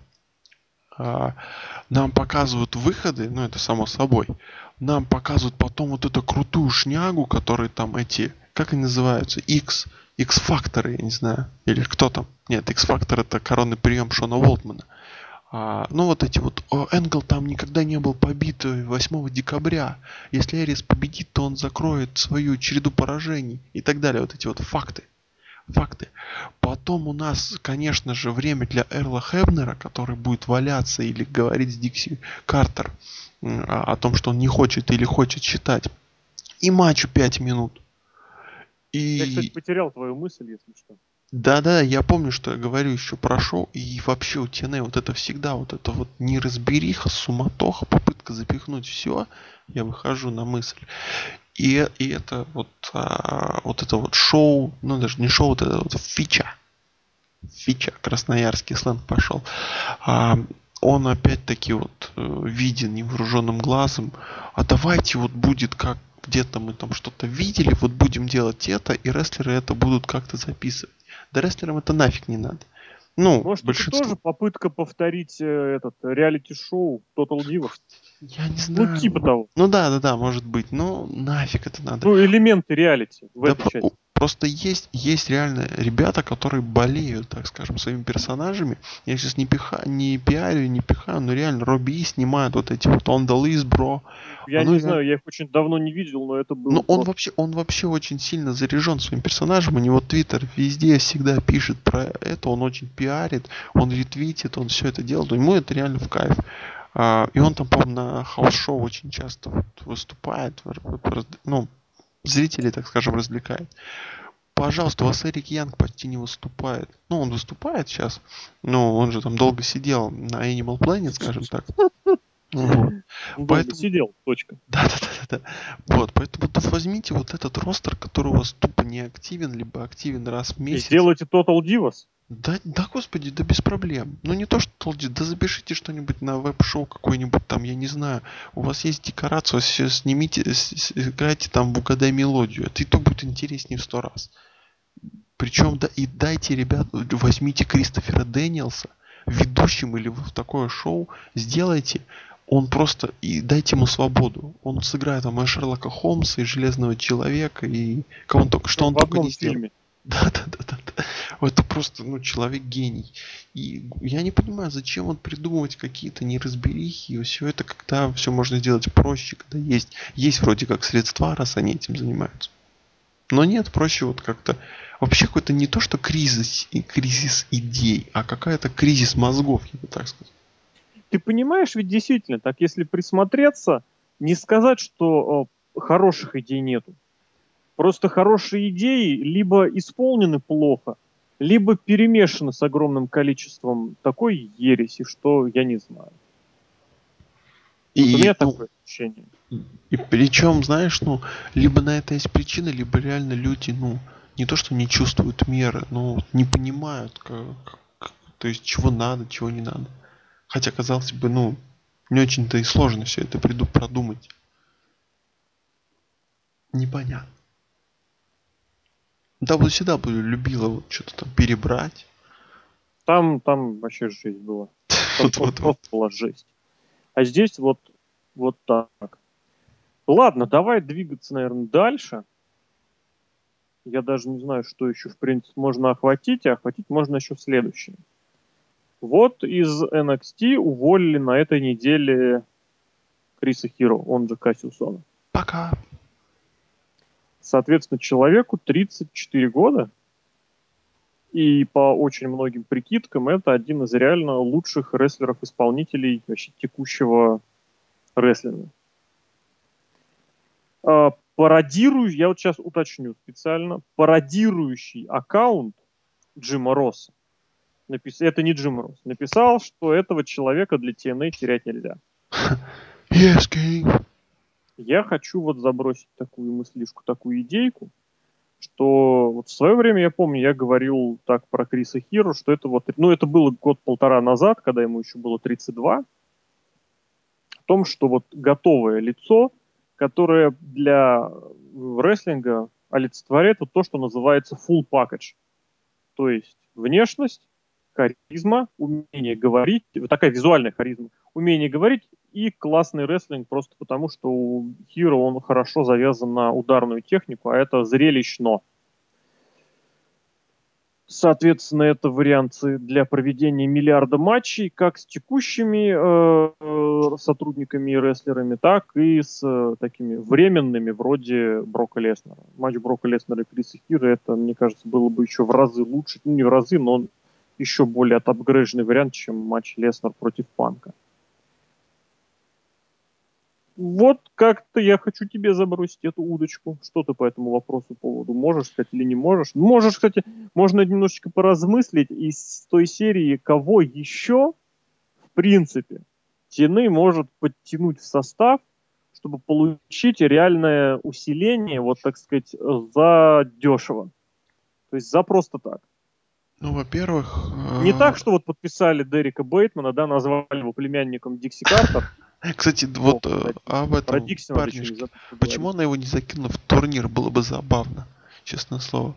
нам показывают выходы, ну это само собой, нам показывают потом вот эту крутую шнягу, которые там эти, как они называются, X, X-факторы, я не знаю, или кто там. Нет, X-фактор это коронный прием Шона Волтмана. А, ну вот эти вот, о, Энгл там никогда не был побит 8 декабря. Если Эрис победит, то он закроет свою череду поражений и так далее. Вот эти вот факты факты. Потом у нас, конечно же, время для Эрла Хебнера, который будет валяться или говорить с Дикси Картер о том, что он не хочет или хочет считать. И матчу 5 минут. И... Я, кстати, потерял твою мысль, если что. Да-да, я помню, что я говорю еще про шоу, и вообще у TNA вот это всегда, вот это вот неразбериха, суматоха, попытка запихнуть все, я выхожу на мысль. И, и это вот, а, вот это вот шоу, ну даже не шоу, вот это вот фича, фича, красноярский сленг пошел. А, он опять-таки вот э, виден невооруженным глазом. А давайте вот будет как где-то мы там что-то видели, вот будем делать это, и рестлеры это будут как-то записывать. Да рестлерам это нафиг не надо. Ну, Может, большинство... это тоже попытка повторить э, этот реалити-шоу Total Divas? Я не ну, знаю. Ну, типа того. Ну да, да, да, может быть. Но нафиг это надо. Ну, элементы реалити в да, этой части. Просто есть, есть реально ребята, которые болеют, так скажем, своими персонажами. Я сейчас не, пиха, не пиарю, не пихаю, но реально Робби снимает вот эти вот On the List, бро. Я Оно не знаю, я их очень давно не видел, но это было. Ну, он вообще, он вообще очень сильно заряжен своим персонажем. У него Твиттер везде всегда пишет про это, он очень пиарит, он ретвитит, он все это делает. Ему это реально в кайф. А, и он там, по-моему, на хаус-шоу очень часто выступает, ну, зрителей, так скажем, развлекает. Пожалуйста, у вас Эрик Янг почти не выступает. Ну, он выступает сейчас, но он же там долго сидел на Animal Planet, скажем так. Вот. Поэтому... Сидел, точка. Да, да, да, да. Вот, поэтому вот возьмите вот этот ростер, который у вас тупо не активен, либо активен раз в месяц. И сделайте Total Divas. Да, да, господи, да без проблем. Ну не то, что Total Divas, да запишите что-нибудь на веб-шоу какой-нибудь там, я не знаю. У вас есть декорация, все снимите, играйте там в угадай мелодию. Это и то будет интереснее в сто раз. Причем, да, и дайте, ребят, возьмите Кристофера Дэниелса ведущим или в такое шоу, сделайте, он просто, и дайте ему свободу. Он сыграет там и Шерлока Холмса, и Железного Человека, и кого он только, что он только не сделал. Да, да, да, да. Это просто, ну, человек гений. И я не понимаю, зачем вот придумывать какие-то неразберихи и все это, когда все можно сделать проще, когда есть, есть вроде как средства, раз они этим занимаются. Но нет, проще вот как-то вообще какой-то не то, что кризис, кризис идей, а какая-то кризис мозгов, я бы так сказал. Ты понимаешь, ведь действительно, так если присмотреться, не сказать, что о, хороших идей нету. Просто хорошие идеи либо исполнены плохо, либо перемешаны с огромным количеством такой ереси, что я не знаю. И, вот у меня ну, такое ощущение. И причем, знаешь, ну, либо на это есть причина, либо реально люди, ну, не то, что не чувствуют меры, но не понимают, как, как, то есть, чего надо, чего не надо. Хотя, казалось бы, ну, не очень-то и сложно все это приду продумать. Непонятно. WCW любила вот что-то там перебрать. Там, там вообще жесть была. Там Вот, просто была жесть. А здесь вот, вот так. Ладно, давай двигаться, наверное, дальше. Я даже не знаю, что еще, в принципе, можно охватить, а охватить можно еще следующее. Вот из NXT уволили на этой неделе Криса Хиро, он же Кассиусона. Пока. Соответственно, человеку 34 года. И по очень многим прикидкам это один из реально лучших рестлеров-исполнителей вообще текущего рестлинга. А, пародирую, я вот сейчас уточню специально, пародирующий аккаунт Джима Росса, напис... это не Джим Росс, написал, что этого человека для TNA терять нельзя. Yes, King. Я хочу вот забросить такую мыслишку, такую идейку, что вот в свое время, я помню, я говорил так про Криса Хиру, что это вот, ну это было год-полтора назад, когда ему еще было 32, о том, что вот готовое лицо, которое для рестлинга олицетворяет вот то, что называется full package. То есть внешность, харизма, умение говорить, вот такая визуальная харизма, умение говорить и классный рестлинг просто потому, что у Хиро он хорошо завязан на ударную технику, а это зрелищно. Соответственно, это варианты для проведения миллиарда матчей, как с текущими э, э, сотрудниками и рестлерами, так и с э, такими временными, вроде Брока Леснера. Матч Брока Леснера и Криса Хира, это, мне кажется, было бы еще в разы лучше, ну не в разы, но еще более отапгрейженный вариант, чем матч Леснер против Панка вот как-то я хочу тебе забросить эту удочку. Что ты по этому вопросу поводу можешь сказать или не можешь? Можешь, кстати, можно немножечко поразмыслить из той серии, кого еще, в принципе, Тины может подтянуть в состав, чтобы получить реальное усиление, вот так сказать, за дешево. То есть за просто так. Ну, во-первых... Не э, так, что вот подписали Дерека Бейтмана, да, назвали его племянником Дикси Картер, Кстати, вот О, кстати, об этом парнишке. Почему она его не закинула в турнир? Было бы забавно, честное слово.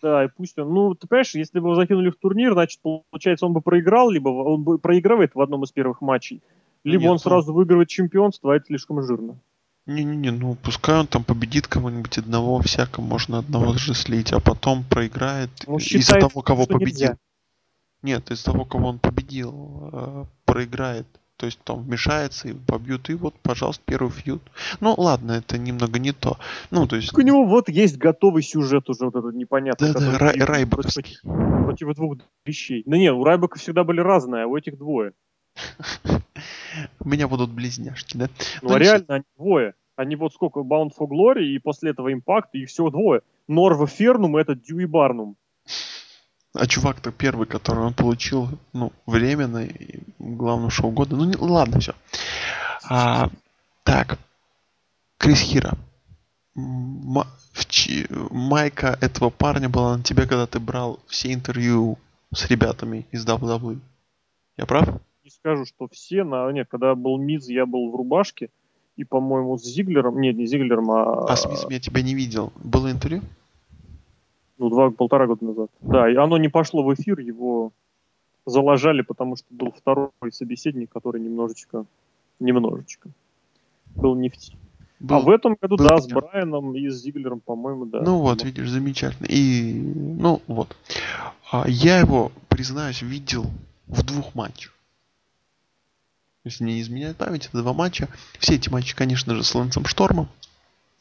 Да, и пусть он... Ну, ты понимаешь, если бы его закинули в турнир, значит, получается, он бы проиграл, либо он бы проигрывает в одном из первых матчей, либо Нет, он ну- сразу выигрывает чемпионство, а это слишком жирно. Не-не-не, ну пускай он там победит кого-нибудь одного, всяко можно одного же слить, а потом проиграет Он из-за того, кого победил. нельзя. Нет, из-за того, кого он победил, э, проиграет. То есть там вмешается и побьют, и вот, пожалуйста, первый фьюд. Ну, ладно, это немного не то. Ну, то есть... Так у него вот есть готовый сюжет уже вот этот непонятный. Да-да, который Рай- Райбаковский. Против, против двух вещей. Да не, у Райбака всегда были разные, а у этих двое. У меня будут близняшки, да? Ну, Ну, а реально они двое. Они вот сколько, Bound for Glory, и после этого Impact, и всего двое. Норва Фернум, это Дьюи Барнум. А чувак-то первый, который он получил, ну, временно, и главное шоу года. Ну, не, ладно, все. А, так. Крис Хира. М- чи- Майка этого парня была на тебе, когда ты брал все интервью с ребятами из WWE. Я прав? не скажу, что все, на... нет, когда был Миз, я был в рубашке, и, по-моему, с Зиглером, нет, не Зиглером, а, А с Мизом я тебя не видел. Было интервью? Ну, два, полтора года назад. Да, и оно не пошло в эфир, его заложали, потому что был второй собеседник, который немножечко, немножечко был не в теме. Был. А в этом году, да, с. Брайаном и с Зиглером, по-моему, да. Ну вот, видишь, замечательно. И, ну вот. А, я его, признаюсь, видел в двух матчах. Если не изменяет память, это два матча. Все эти матчи, конечно же, с Лэнсом Штормом.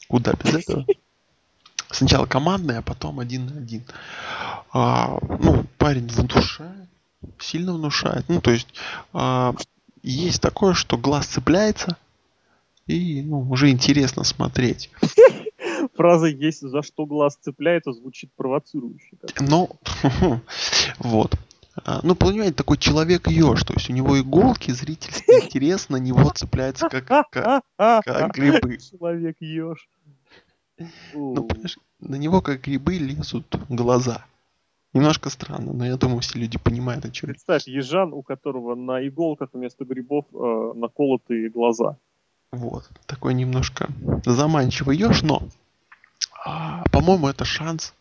Куда без этого? Сначала командный, а потом один на один. А, ну, парень внушает, сильно внушает. Ну, то есть, а, есть такое, что глаз цепляется, и ну, уже интересно смотреть. Фраза «есть за что глаз цепляется» звучит провоцирующе. Ну, вот. А, Ну, понимаете, такой человек еж, то есть у него иголки, зрительский интерес на него цепляется как, как, как грибы. Человек еж. Ну, понимаешь, на него как грибы лезут глаза. Немножко странно, но я думаю, все люди понимают, о чем. Представь, ежан, у которого на иголках вместо грибов э, наколотые глаза. Вот. Такой немножко заманчивый еж, но, а, по-моему, это шанс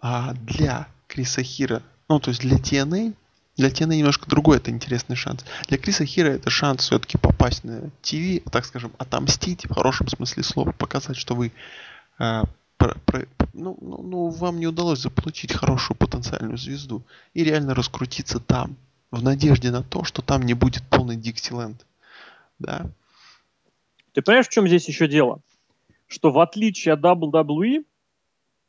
А для Криса Хира, ну то есть для TNA, для TNA немножко другой это интересный шанс. Для Криса Хира это шанс все-таки попасть на ТВ, так скажем, отомстить в хорошем смысле слова, показать, что вы э, про, про, ну, ну, ну, вам не удалось заполучить хорошую потенциальную звезду и реально раскрутиться там, в надежде на то, что там не будет полный Диксиленд. Да? Ты понимаешь, в чем здесь еще дело? Что в отличие от WWE,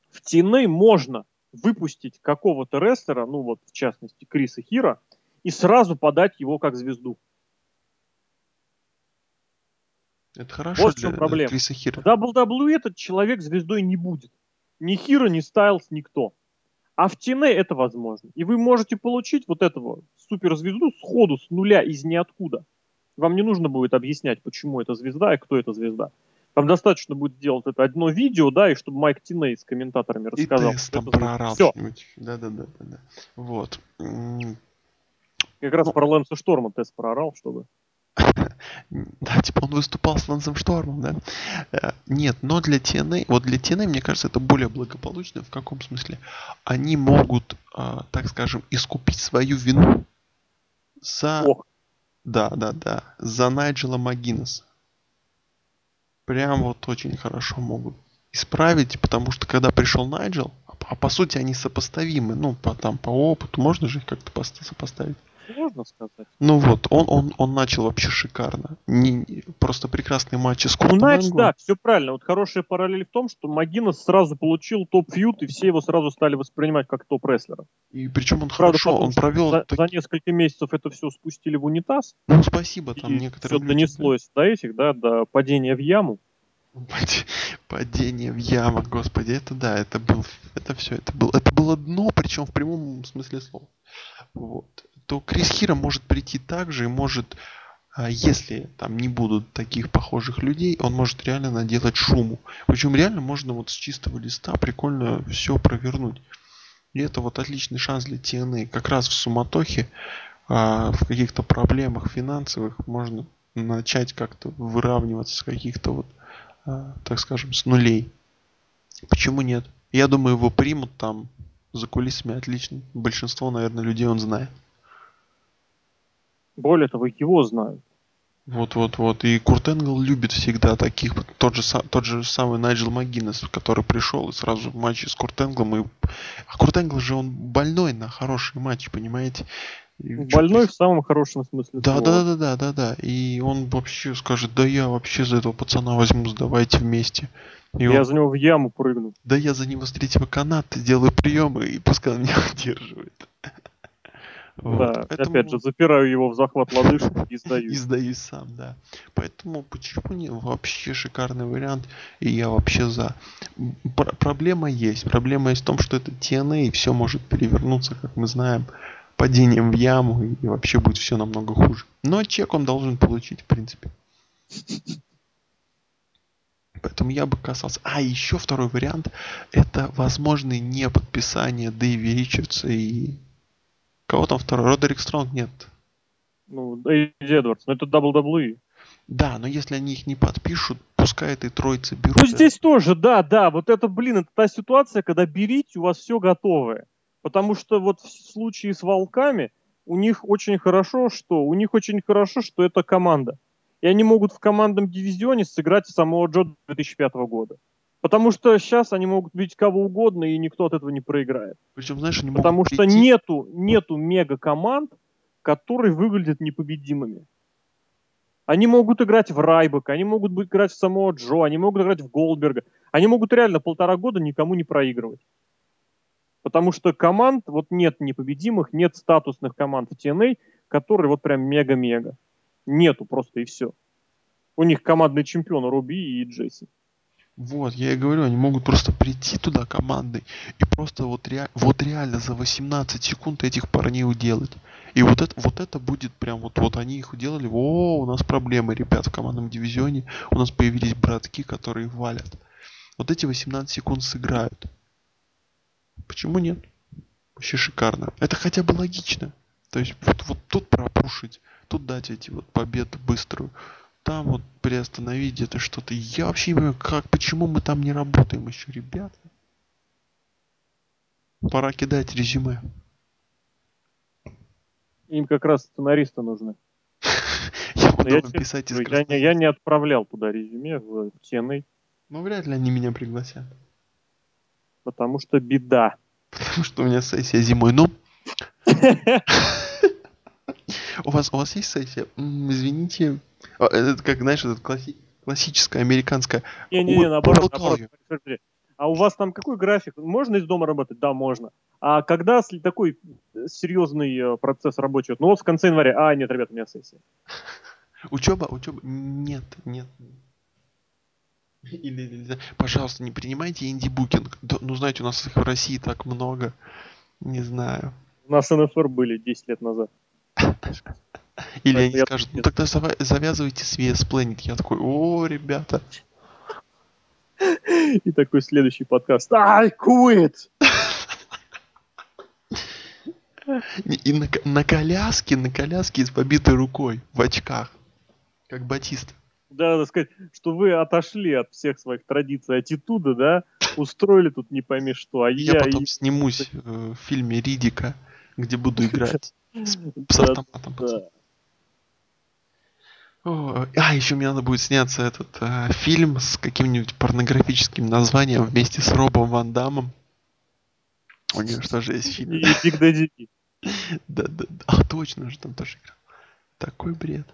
в TNA можно выпустить какого-то рестлера, ну вот в частности Криса Хира, и сразу подать его как звезду. Это хорошо вот в для чем проблема. Криса Хира. В WWE этот человек звездой не будет. Ни Хира, ни Стайлз, никто. А в TNA это возможно. И вы можете получить вот этого суперзвезду сходу, с нуля, из ниоткуда. Вам не нужно будет объяснять, почему это звезда и кто это звезда. Вам достаточно будет сделать это одно видео, да, и чтобы Майк Тиней с комментаторами рассказал. И тест там проорал что-нибудь. Да-да-да. да. Вот. Как раз ну, про Лэнса Шторма тест проорал, чтобы... Да, типа он выступал с Лансом Штормом, да? Э, нет, но для TNA, вот для TNA, мне кажется, это более благополучно. В каком смысле? Они могут, а, так скажем, искупить свою вину за... Ох. Да, да, да. За Найджела Магинеса прям вот очень хорошо могут исправить, потому что когда пришел Найджел, а по сути они сопоставимы, ну, по, там, по опыту, можно же их как-то сопоставить? Можно сказать. Ну вот, он, он, он начал вообще шикарно. Не, просто прекрасные матчи с Куртом Ну, Найдж, да, все правильно. Вот хорошая параллель в том, что Магинес сразу получил топ-фьют, и все его сразу стали воспринимать как топ-рестлера. И причем он Правда, хорошо, он провел... За, так... за несколько месяцев это все спустили в унитаз. Ну, спасибо там некоторым все людям. донеслось да? до этих, да, до падения в яму. Падение в яму, господи, это да, это был, это все, это было, это было дно, причем в прямом смысле слова. Вот. То Крис Хира может прийти так же и может, а, если там не будут таких похожих людей, он может реально наделать шуму. Причем реально можно вот с чистого листа прикольно все провернуть. И это вот отличный шанс для TNA. Как раз в суматохе, а, в каких-то проблемах финансовых можно начать как-то выравниваться с каких-то вот так скажем, с нулей. Почему нет? Я думаю, его примут там за кулисами отлично. Большинство, наверное, людей он знает. Более того, его знают. Вот-вот-вот. И Курт Энгл любит всегда таких. Тот же, тот же самый Найджел Магинес, который пришел и сразу в матче с Курт Энглом. И... А Курт Энгл же он больной на хорошие матчи, понимаете? Больной в самом хорошем смысле. Да, да, да, да, да, да. И он вообще скажет, да я вообще за этого пацана возьму, давайте вместе. И я он... за него в яму прыгну. Да я за него с третьего каната делаю приемы, и пускай он меня удерживает. Вот. Да, Поэтому... опять же, запираю его в захват лодыжки и сдаюсь. И сдаюсь сам, да. Поэтому почему не вообще шикарный вариант, и я вообще за. Пр- проблема есть. Проблема есть в том, что это TNA, и все может перевернуться, как мы знаем падением в яму, и вообще будет все намного хуже. Но чек он должен получить, в принципе. Поэтому я бы касался. А, еще второй вариант. Это возможное не подписание Дэйви Ричардса и... Кого там второй? Родерик Стронг? Нет. Ну, Эйди Эдвардс. Но это WWE. Да, но если они их не подпишут, пускай этой троицы берут. Ну, здесь тоже, да, да. Вот это, блин, это та ситуация, когда берите, у вас все готовое. Потому что вот в случае с волками у них очень хорошо, что у них очень хорошо, что это команда. И они могут в командном дивизионе сыграть самого Джо 2005 года. Потому что сейчас они могут бить кого угодно, и никто от этого не проиграет. Причем, знаешь, они Потому что прийти... нету, нету мега-команд, которые выглядят непобедимыми. Они могут играть в Райбека, они могут играть в самого Джо, они могут играть в Голдберга. Они могут реально полтора года никому не проигрывать. Потому что команд, вот нет непобедимых, нет статусных команд в TNA, которые вот прям мега-мега. Нету просто и все. У них командные чемпионы Руби и Джесси. Вот, я и говорю, они могут просто прийти туда командой и просто вот, ре... вот реально за 18 секунд этих парней уделать. И вот это, вот это будет прям вот, вот они их уделали. О, у нас проблемы, ребят, в командном дивизионе. У нас появились братки, которые валят. Вот эти 18 секунд сыграют. Почему нет? Вообще шикарно. Это хотя бы логично. То есть вот, вот тут пропушить, тут дать эти вот победы быструю, там вот приостановить это что-то. Я вообще не понимаю, как, почему мы там не работаем еще, ребята? Пора кидать резюме. Им как раз сценаристы нужны. Я буду писать из я, не, отправлял туда резюме в. Ну, вряд ли они меня пригласят. Потому что беда. Потому что у меня сессия зимой. Ну, у вас, у вас есть сессия? Извините. А, Это как, знаешь, этот класси- классическая американская. Не-не-не, наоборот, наоборот. А у вас там какой график? Можно из дома работать? Да, можно. А когда такой серьезный э, процесс рабочий? Ну вот в конце января. А, нет, ребят, у меня сессия. Учеба, учеба. Нет, нет. Или, или, пожалуйста, не принимайте инди-букинг. Да, ну, знаете, у нас их в России так много. Не знаю. У нас НФР были 10 лет назад. Или они скажут, ну тогда завязывайте с VS Planet. Я такой, о, ребята. И такой следующий подкаст. I quit! И на, на коляске, на коляске с побитой рукой, в очках. Как Батист. Да, надо сказать, что вы отошли от всех своих традиций аттитуда, да? Устроили тут не пойми что. А Я я, потом и- снимусь э, в фильме Ридика, где буду играть с Да, автоматом. да. О, а, еще мне надо будет сняться этот э, фильм с каким-нибудь порнографическим названием вместе с Робом Ван Дамом. У него что же есть фильм? И Биг Дэдди. Да, да, да. А, точно же там тоже играл. Такой бред.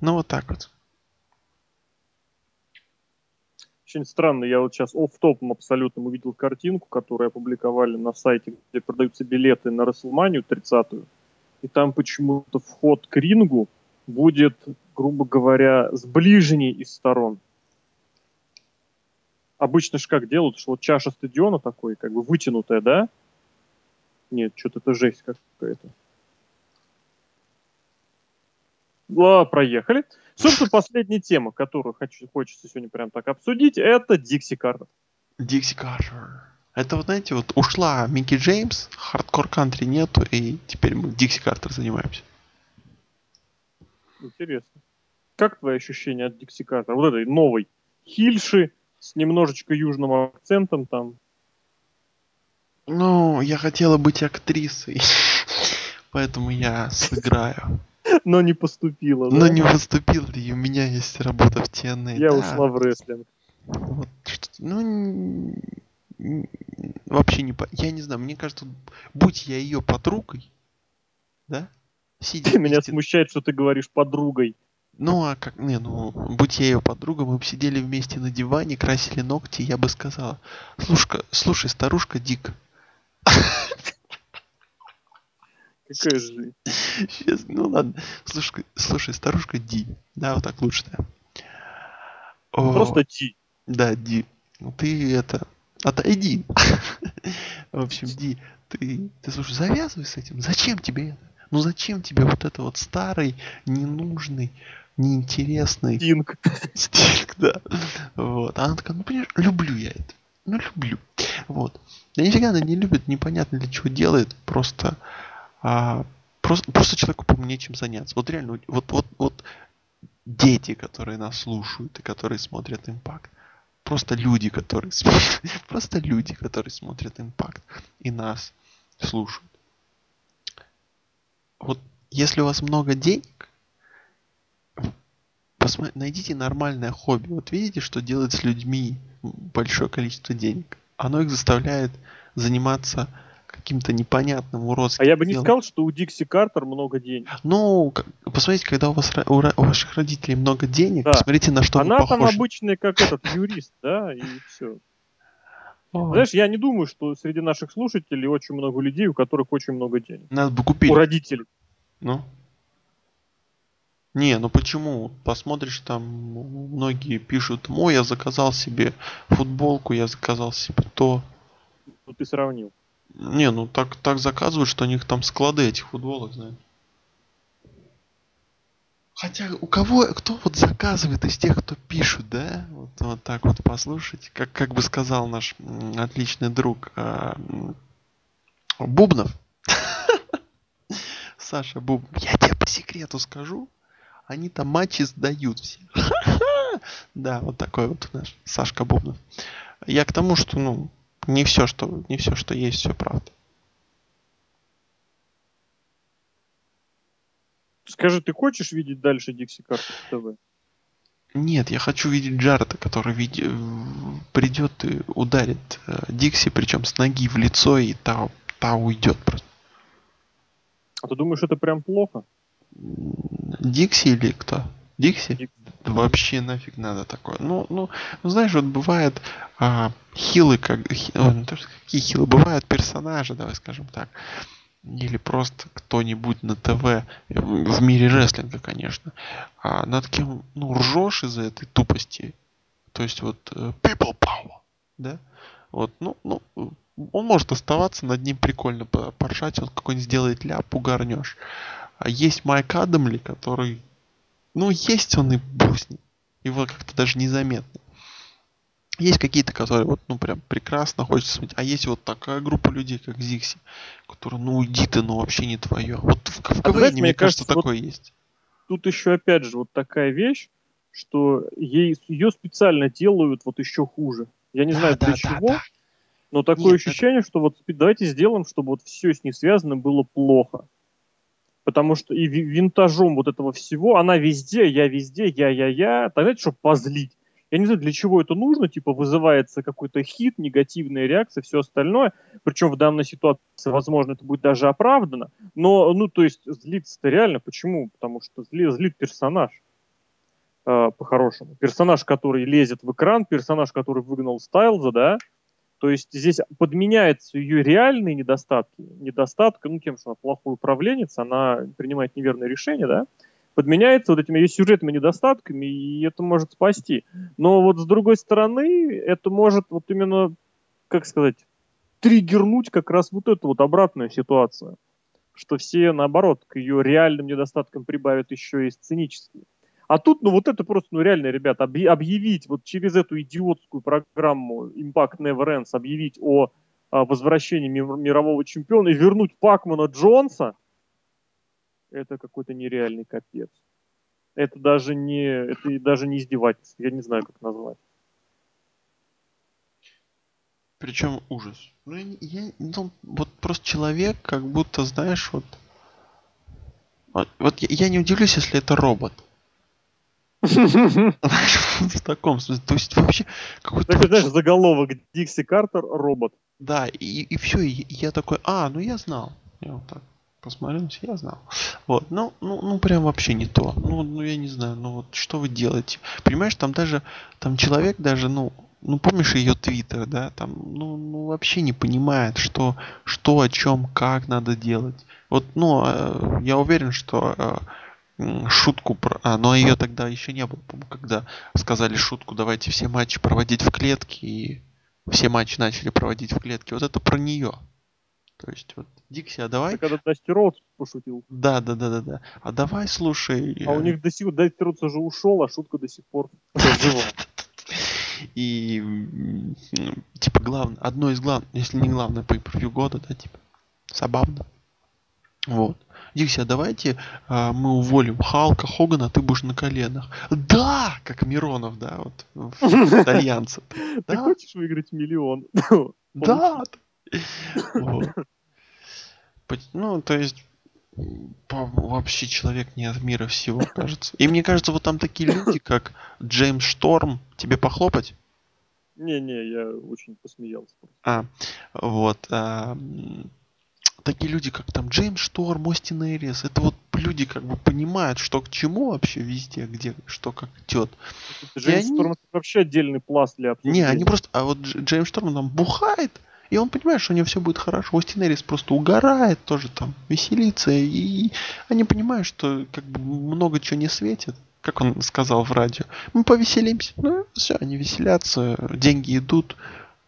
Ну, вот так вот. Очень странно, я вот сейчас офф-топом абсолютно увидел картинку, которую опубликовали на сайте, где продаются билеты на Расселманию 30-ю. И там почему-то вход к рингу будет, грубо говоря, с ближней из сторон. Обычно же как делают, что вот чаша стадиона такой, как бы вытянутая, да? Нет, что-то это жесть какая-то. Проехали. Собственно, последняя тема, которую хочу, хочется сегодня прям так обсудить, это Дикси Картер. Дикси Картер. Это вот, знаете, вот ушла Микки Джеймс, hardcore country нету, и теперь мы Дикси Картер занимаемся. Интересно. Как твои ощущения от Дикси Картер? Вот этой новой хильши с немножечко южным акцентом там. Ну, я хотела быть актрисой, поэтому я сыграю. Но не поступила, Но да? не поступил, и у меня есть работа в TNA. Я да. ушла в рестлинг. Вот что- ну, вообще не по... Я не знаю, мне кажется, будь я ее подругой, да? Сидя Меня вместе- смущает, что ты говоришь подругой. Ну, а как... Не, ну, будь я ее подругой, мы бы сидели вместе на диване, красили ногти, и я бы сказала, слушай, слушай, старушка Дик, Какая же... Сейчас, ну ладно. Слушай, слушай, старушка Ди. Да, вот так лучше, да. О, Просто Ти. Да, Ди. Ну ты это... Отойди. В общем, Ди, ты, ты слушай, завязывай с этим. Зачем тебе это? Ну зачем тебе вот это вот старый, ненужный, неинтересный Тинг. стиль, да. Вот. А она такая, ну понимаешь, люблю я это. Ну люблю. Вот. Да нифига она не любит, непонятно для чего делает. Просто а, просто, просто человеку по нечем заняться. Вот реально, вот, вот, вот дети, которые нас слушают и которые смотрят импакт. Просто люди, которые просто люди, которые смотрят импакт и нас слушают. Вот если у вас много денег, посмо- найдите нормальное хобби. Вот видите, что делает с людьми большое количество денег. Оно их заставляет заниматься каким-то непонятным уродским А я бы не делом. сказал, что у Дикси Картер много денег. Ну, посмотрите, когда у вас у, ваших родителей много денег, Да. посмотрите, на что Она вы там похожи. обычная, как этот юрист, да, и все. Знаешь, я не думаю, что среди наших слушателей очень много людей, у которых очень много денег. Надо бы купить. У родителей. Ну. Не, ну почему? Посмотришь, там многие пишут, ой, я заказал себе футболку, я заказал себе то. Ну, ты сравнил. Не, ну так, так заказывают, что у них там склады этих футболок, знаешь. Хотя у кого, кто вот заказывает из тех, кто пишут, да? Вот, вот так вот послушать. Как, как бы сказал наш отличный друг м, Бубнов. Саша Бубнов. Я тебе по секрету скажу. Они там матчи сдают все. Да, вот такой вот наш Сашка Бубнов. Я к тому, что, ну, Не все, что, не все, что есть, все правда. Скажи, ты хочешь видеть дальше Дикси Картер ТВ? Нет, я хочу видеть Джареда, который види... придет и ударит э, Дикси, причем с ноги в лицо, и та, та уйдет просто. А ты думаешь, это прям плохо? Дикси или кто? Дикси? Дикси. Вообще нафиг надо такое. Ну, ну, ну знаешь, вот бывает а, хилы, как хи, ну, какие хилы, бывают персонажи, давай скажем так, или просто кто-нибудь на ТВ, в мире рестлинга, конечно, а над кем, ну, ржешь из-за этой тупости. То есть вот э, people power, да? Вот, ну, ну, он может оставаться, над ним прикольно поржать, он какой-нибудь сделает ляп, угорнешь. А есть Майк Адамли, который, ну, есть он и бусни. Его как-то даже незаметно. Есть какие-то, которые вот, ну, прям прекрасно хочется смотреть. А есть вот такая группа людей, как Зикси, которые, ну, уйди ты, ну, вообще не твое. Вот в, в КВН, а, знаете, мне кажется, кажется такое вот есть. Тут еще, опять же, вот такая вещь, что ей, ее специально делают вот еще хуже. Я не да, знаю, для да, чего, да. но такое Нет, ощущение, это... что вот давайте сделаем, чтобы вот все с ней связано было плохо. Потому что и винтажом вот этого всего, она везде, я везде, я-я-я, так знаете, чтобы позлить я не знаю, для чего это нужно, типа вызывается какой-то хит, негативная реакция, все остальное. Причем в данной ситуации, возможно, это будет даже оправдано. Но, ну, то есть злиться-то реально. Почему? Потому что зли, злит персонаж э, по-хорошему. Персонаж, который лезет в экран, персонаж, который выгнал Стайлза, да, то есть здесь подменяются ее реальные недостатки. Недостатка, ну, тем, что она плохой управленец, она принимает неверные решения, да, подменяется вот этими ее сюжетными недостатками, и это может спасти. Но вот с другой стороны, это может вот именно, как сказать, триггернуть как раз вот эту вот обратную ситуацию, что все, наоборот, к ее реальным недостаткам прибавят еще и сценические. А тут, ну вот это просто, ну реально, ребят, объявить вот через эту идиотскую программу Impact Never Ends, объявить о, о возвращении мирового чемпиона и вернуть Пакмана Джонса, это какой-то нереальный капец. Это даже не, это даже не издевательство, я не знаю, как назвать. Причем ужас. Ну, я, я, ну, вот просто человек, как будто, знаешь, вот... Вот, вот я, я не удивлюсь, если это робот. В таком смысле. То есть вообще какой-то... Так, знаешь, заголовок Дикси Картер робот. Да, и, и все, и я такой, а, ну я знал. Я вот так посмотрел, я знал. Вот, ну, ну, ну, прям вообще не то. Ну, ну, я не знаю, ну вот что вы делаете? Понимаешь, там даже, там человек даже, ну, ну, помнишь ее твиттер, да, там, ну, ну, вообще не понимает, что, что, о чем, как надо делать. Вот, ну, э, я уверен, что э, шутку про... А, но ее тогда еще не было, когда сказали шутку, давайте все матчи проводить в клетке, и все матчи начали проводить в клетке. Вот это про нее. То есть вот, Дикси, а давай... когда Дасти Роудс пошутил. Да, да, да, да, да. А давай, слушай... А у них до сих пор Дасти Роудс уже ушел, а шутка до сих пор жива. И типа главное, одно из главных, если не главное по превью года, да, типа, забавно. Вот. Дикси, а давайте а, мы уволим Халка, Хогана, ты будешь на коленах. Да! Как Миронов, да, вот, итальянцы. Ты хочешь выиграть миллион? Да! Ну, то есть вообще человек не от мира всего, кажется. И мне кажется, вот там такие люди, как Джеймс Шторм, тебе похлопать? Не-не, я очень посмеялся. А, вот. А, такие люди, как там Джеймс Шторм, Остин Эрис, это вот люди как бы понимают, что к чему вообще везде, где что как идет. Джеймс они... Шторм это вообще отдельный пласт для обсуждения. Не, они просто, а вот Джеймс Шторм там бухает, и он понимает, что у него все будет хорошо. Остин Эрис просто угорает тоже там, веселится. И они понимают, что как бы много чего не светит. Как он сказал в радио. Мы повеселимся. Ну, все, они веселятся. Деньги идут.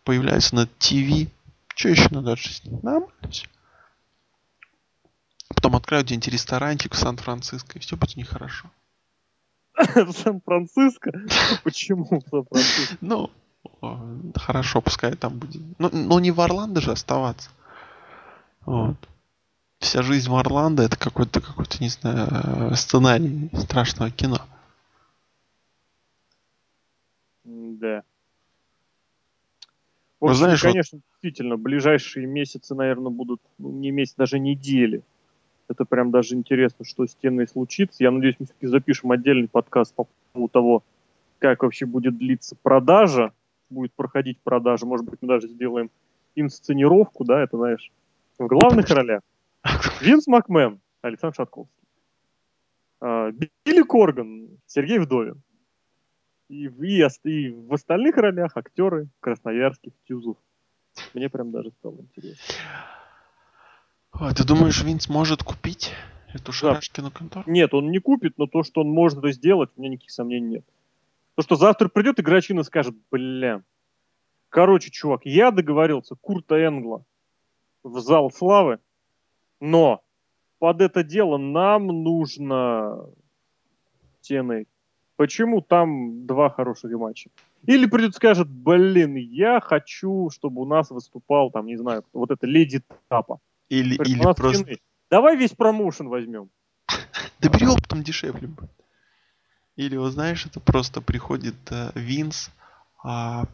Появляются на ТВ. Что еще надо от жизни? Нормально все. Потом откроют где-нибудь ресторанчик в Сан-Франциско, и все будет нехорошо. В Сан-Франциско? Почему в Сан-Франциско? Ну, хорошо, пускай там будет. Ну, ну не в Орландо же оставаться. Вот. Вся жизнь в Орландо это какой-то какой-то, не знаю, сценарий страшного кино. Да. В общем, знаешь, вот- конечно, действительно, ближайшие месяцы, наверное, будут, ну, не месяц, даже недели. Это прям даже интересно, что с темой случится. Я надеюсь, мы все-таки запишем отдельный подкаст по поводу того, как вообще будет длиться продажа, будет проходить продажа. Может быть, мы даже сделаем инсценировку, да, это, знаешь, в главных ролях. Винс Макмен, Александр Шатковский. А, Билли Корган, Сергей Вдовин. И, в- и, и в остальных ролях актеры красноярских тюзов. Мне прям даже стало интересно. А, ты думаешь, Винс может купить эту шарашкину контору? Нет, он не купит, но то, что он может это сделать, у меня никаких сомнений нет. То, что завтра придет игрочин и скажет, бля, короче, чувак, я договорился Курта Энгла в зал славы, но под это дело нам нужно TNA. Почему там два хороших матча? Или придет и скажет, блин, я хочу, чтобы у нас выступал, там, не знаю, вот это Леди Тапа. Или, или «У нас просто... TNA. Давай весь промоушен возьмем. Да бери оптом дешевле. Или вот знаешь, это просто приходит э, Винс а,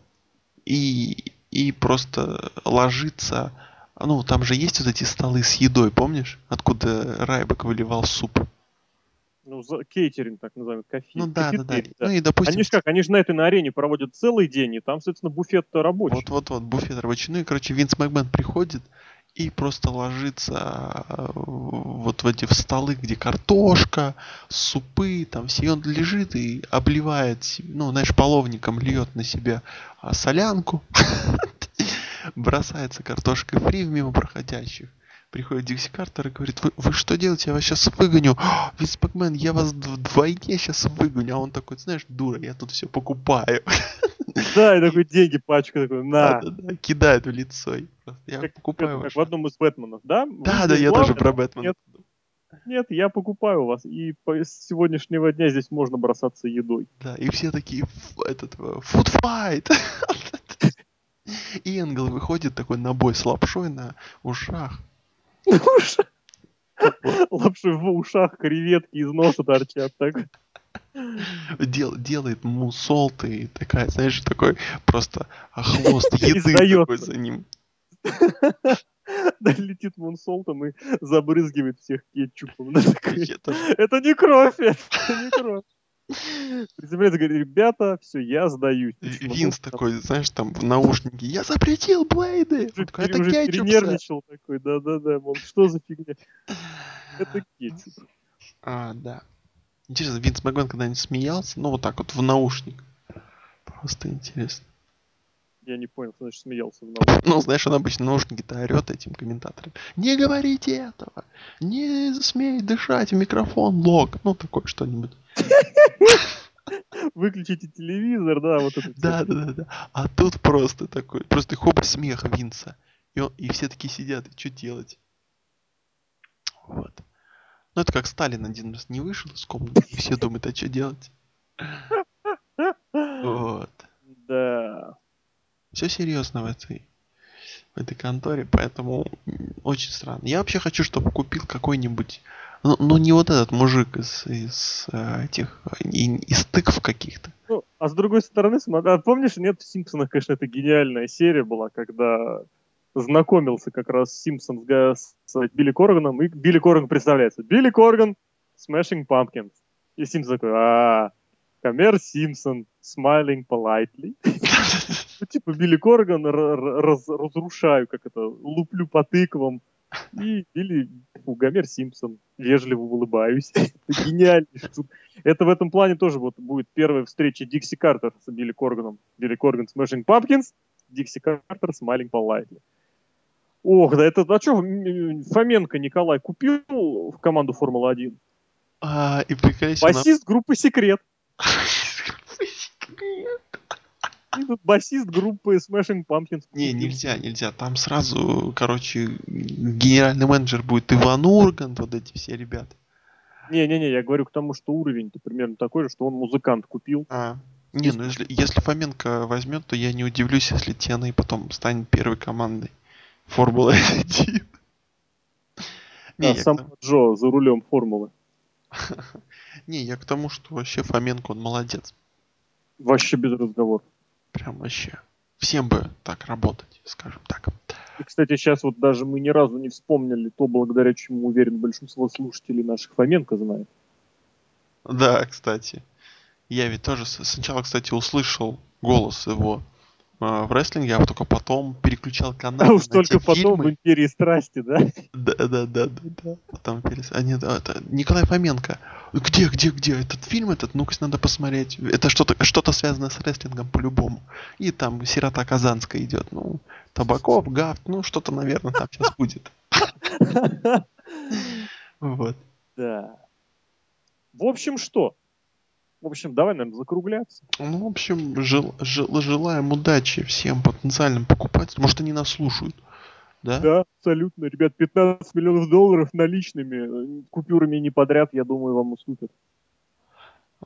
и, и просто ложится. Ну, там же есть вот эти столы с едой, помнишь? Откуда Райбек выливал суп. Ну, за- кейтеринг, так называемый, кофе. Ну да, да, да. кафетерий, Ну и допустим, Они же как, они же на этой на арене проводят целый день, и там, соответственно, буфет рабочий. Вот-вот-вот, буфет рабочий. Ну и, короче, Винс Макмен приходит и просто ложится э, вот в эти в столы, где картошка, супы, там все. И он лежит и обливает, ну, знаешь, половником льет на себя а, солянку, бросается картошкой фри в мимо проходящих. Приходит Дикси Картер и говорит, вы, вы что делаете? Я вас сейчас выгоню. «А, Винс Макмен, я вас вдвойне сейчас выгоню. А он такой, знаешь, дура, я тут все покупаю. Да, и такой деньги, пачка такой, на. Да, да, да, кидает в лицо. Я Как, покупаю как в одном из Бэтменов, да? Вы Да, да, я тоже про Бэтмена. Нет, нет, я покупаю вас. И с сегодняшнего дня здесь можно бросаться едой. Да, и все такие, «Ф- этот, фудфайт. И Энгл выходит такой на бой с лапшой на ушах. Лапши в ушах, креветки из носа торчат. Так. Дел, делает мусолт и такая, знаешь, такой просто хвост еды такой за ним. Да, летит мунсолтом и забрызгивает всех кетчупом. Это не кровь, это не кровь. Приземляется, говорит, ребята, все, я сдаюсь. Почему? Винс такой, знаешь, там в наушнике, я запретил Блейды. такой, это кетчуп, сэр». перенервничал такой, да-да-да, мол, что за фигня? Это кетчуп. А, да. Интересно, Винс Макмен когда-нибудь смеялся? Ну, вот так вот, в наушник. Просто интересно. Я не понял, что значит смеялся в наушник. Ну, знаешь, он обычно наушники-то орет этим комментаторам. Не говорите этого! Не смей дышать в микрофон, лог! Ну, такое что-нибудь. Выключите телевизор, да, вот это. Да, да, да, да. А тут просто такой, просто хоп, смех Винса. И, он- и все такие сидят, и что делать? Вот. Ну, это как Сталин один раз не вышел из комнаты, и все думают, а что делать? Вот. Да. Все серьезно в этой, в этой конторе, поэтому очень странно. Я вообще хочу, чтобы купил какой-нибудь, ну, ну не вот этот мужик из, из этих, из тыкв каких-то. Ну, а с другой стороны, а помнишь, нет, в Симпсонах, конечно, это гениальная серия была, когда знакомился как раз Симпсон с, с Билли Корганом, и Билли Корган представляется. Билли Корган, Smashing Pumpkins. И Симпсон такой, а Камер Симпсон, smiling politely. Ну, типа Билли Корган, разрушаю, как это, луплю по тыквам. И Билли, фу, Гомер Симпсон, вежливо улыбаюсь. Это гениальнейший суд. Это в этом плане тоже вот будет первая встреча Дикси Картер с Билли Корганом. Билли Корган Smashing Pumpkins, Дикси Картер Smiling Politely. Ох, да это, а что, Фоменко Николай купил в команду Формулы-1? А, и она- Басист группы Секрет. И тут басист группы Smashing Pumpkins. Не, нельзя, нельзя. Там сразу, короче, генеральный менеджер будет Иван Ургант, вот эти все ребята. Не-не-не, я говорю к тому, что уровень-то примерно такой же, что он музыкант купил. А. Не, ну если, если Фоменко возьмет, то я не удивлюсь, если TNA потом станет первой командой Формулы 1. Не, а сам тому- Джо за рулем формулы. не, я к тому, что вообще Фоменко, он молодец. Вообще без разговоров. Прям вообще. всем бы так работать, скажем так. И, кстати, сейчас вот даже мы ни разу не вспомнили то, благодаря чему, уверен, большинство слушателей наших Фоменко знает. Да, кстати. Я ведь тоже сначала, кстати, услышал голос его в рестлинге, а только потом переключал канал. А уж только потом фильмы. в Империи страсти, да? Да, да, да, да, да. Потом перес... а, нет, это Николай Фоменко. Где, где, где этот фильм этот? Ну-ка, надо посмотреть. Это что-то что связанное с рестлингом по-любому. И там сирота Казанская идет. Ну, Табаков, Гафт, ну что-то, наверное, там сейчас будет. Вот. Да. В общем, что? В общем, давай, наверное, закругляться. Ну, в общем, жел, жел, желаем удачи всем потенциальным покупателям. Может, они нас слушают. Да? Да, абсолютно. Ребят, 15 миллионов долларов наличными, купюрами не подряд, я думаю, вам уступят.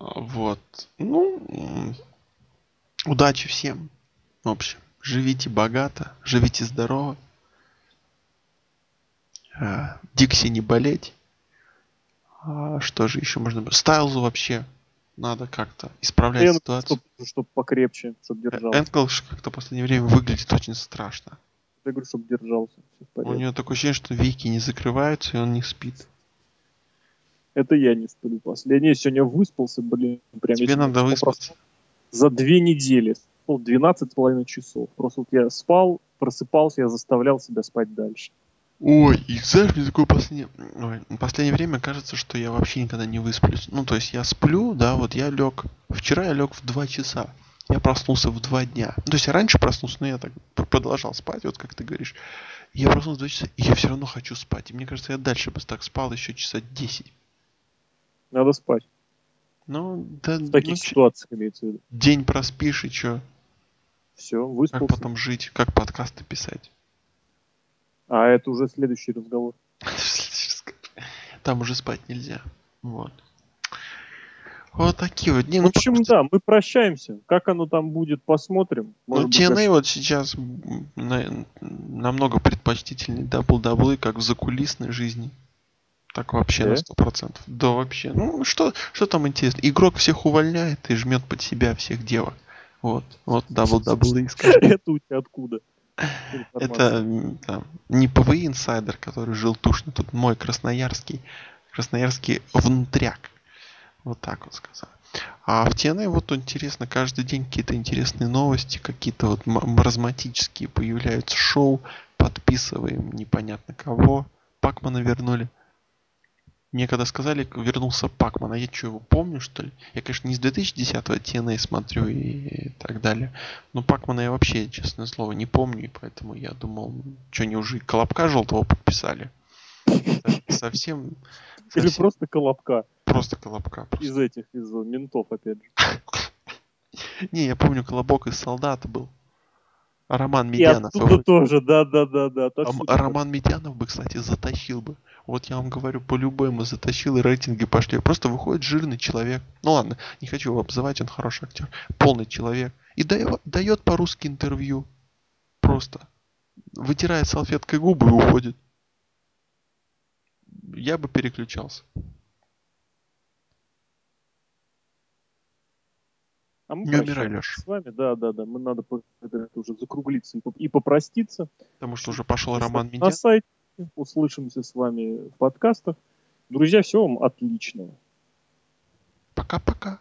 А, вот. Ну, удачи всем. В общем, живите богато, живите здорово. А, Дикси не болеть. А что же еще можно? Стайлзу вообще надо как-то исправлять Энкл, ситуацию. Чтобы чтоб покрепче, чтобы держался. Энкл как-то в последнее время выглядит очень страшно. Я говорю, чтобы держался. У него такое ощущение, что веки не закрываются, и он не спит. Это я не сплю. Последнее сегодня выспался, блин. Прям Тебе надо выспаться. За две недели. Ну, 12 с половиной часов. Просто вот я спал, просыпался, я заставлял себя спать дальше. Ой, и знаешь, мне такое последнее... Ой, последнее время кажется, что я вообще никогда не высплюсь. Ну, то есть я сплю, да, вот я лег... Вчера я лег в 2 часа. Я проснулся в 2 дня. Ну, то есть я раньше проснулся, но я так продолжал спать, вот как ты говоришь. Я проснулся в 2 часа, и я все равно хочу спать. И мне кажется, я дальше бы так спал еще часа 10. Надо спать. Ну, да... В таких ну, ситуациях имеется в виду. День проспишь и что? Все, выспался. Как потом жить? Как подкасты писать? А это уже следующий разговор. Там уже спать нельзя. Вот. Вот такие вот дни. В ну, общем, ну, да, мы прощаемся. Как оно там будет, посмотрим. Ну, Может ну, TNA быть, вот сейчас на, намного предпочтительнее дабл-даблы, как в закулисной жизни. Так вообще да? на сто процентов. Да, вообще. Ну, что, что там интересно? Игрок всех увольняет и жмет под себя всех девок. Вот, вот дабл-даблы. Это у тебя откуда? Это там, не PWInsider, который жил тут, но, тут мой красноярский, красноярский внутряк. Вот так вот сказал. А в TNA вот интересно, каждый день какие-то интересные новости, какие-то вот маразматические появляются шоу, подписываем непонятно кого. Пакмана вернули. Мне когда сказали, вернулся Пакман, а я что, его помню, что ли? Я, конечно, не с 2010-го TNA смотрю и, и так далее. Но Пакмана я вообще, честное слово, не помню, и поэтому я думал, что они уже Колобка желтого подписали. Совсем... Или просто Колобка. Просто Колобка. Из этих, из ментов, опять же. Не, я помню, Колобок из солдата был. Роман Медянов. И оттуда тоже, да, да, да, да. А, Роман Медянов бы, кстати, затащил бы. Вот я вам говорю, по-любому затащил, и рейтинги пошли. Просто выходит жирный человек. Ну ладно, не хочу его обзывать, он хороший актер. Полный человек. И дает, дает по-русски интервью. Просто. Вытирает салфеткой губы и уходит. Я бы переключался. А мы не умирай, Леш. С вами, да, да, да. Мы надо уже закруглиться и, и попроститься. Потому что уже пошел Роман Медян. На сайте. Услышимся с вами в подкастах. Друзья, всего вам отличного. Пока-пока.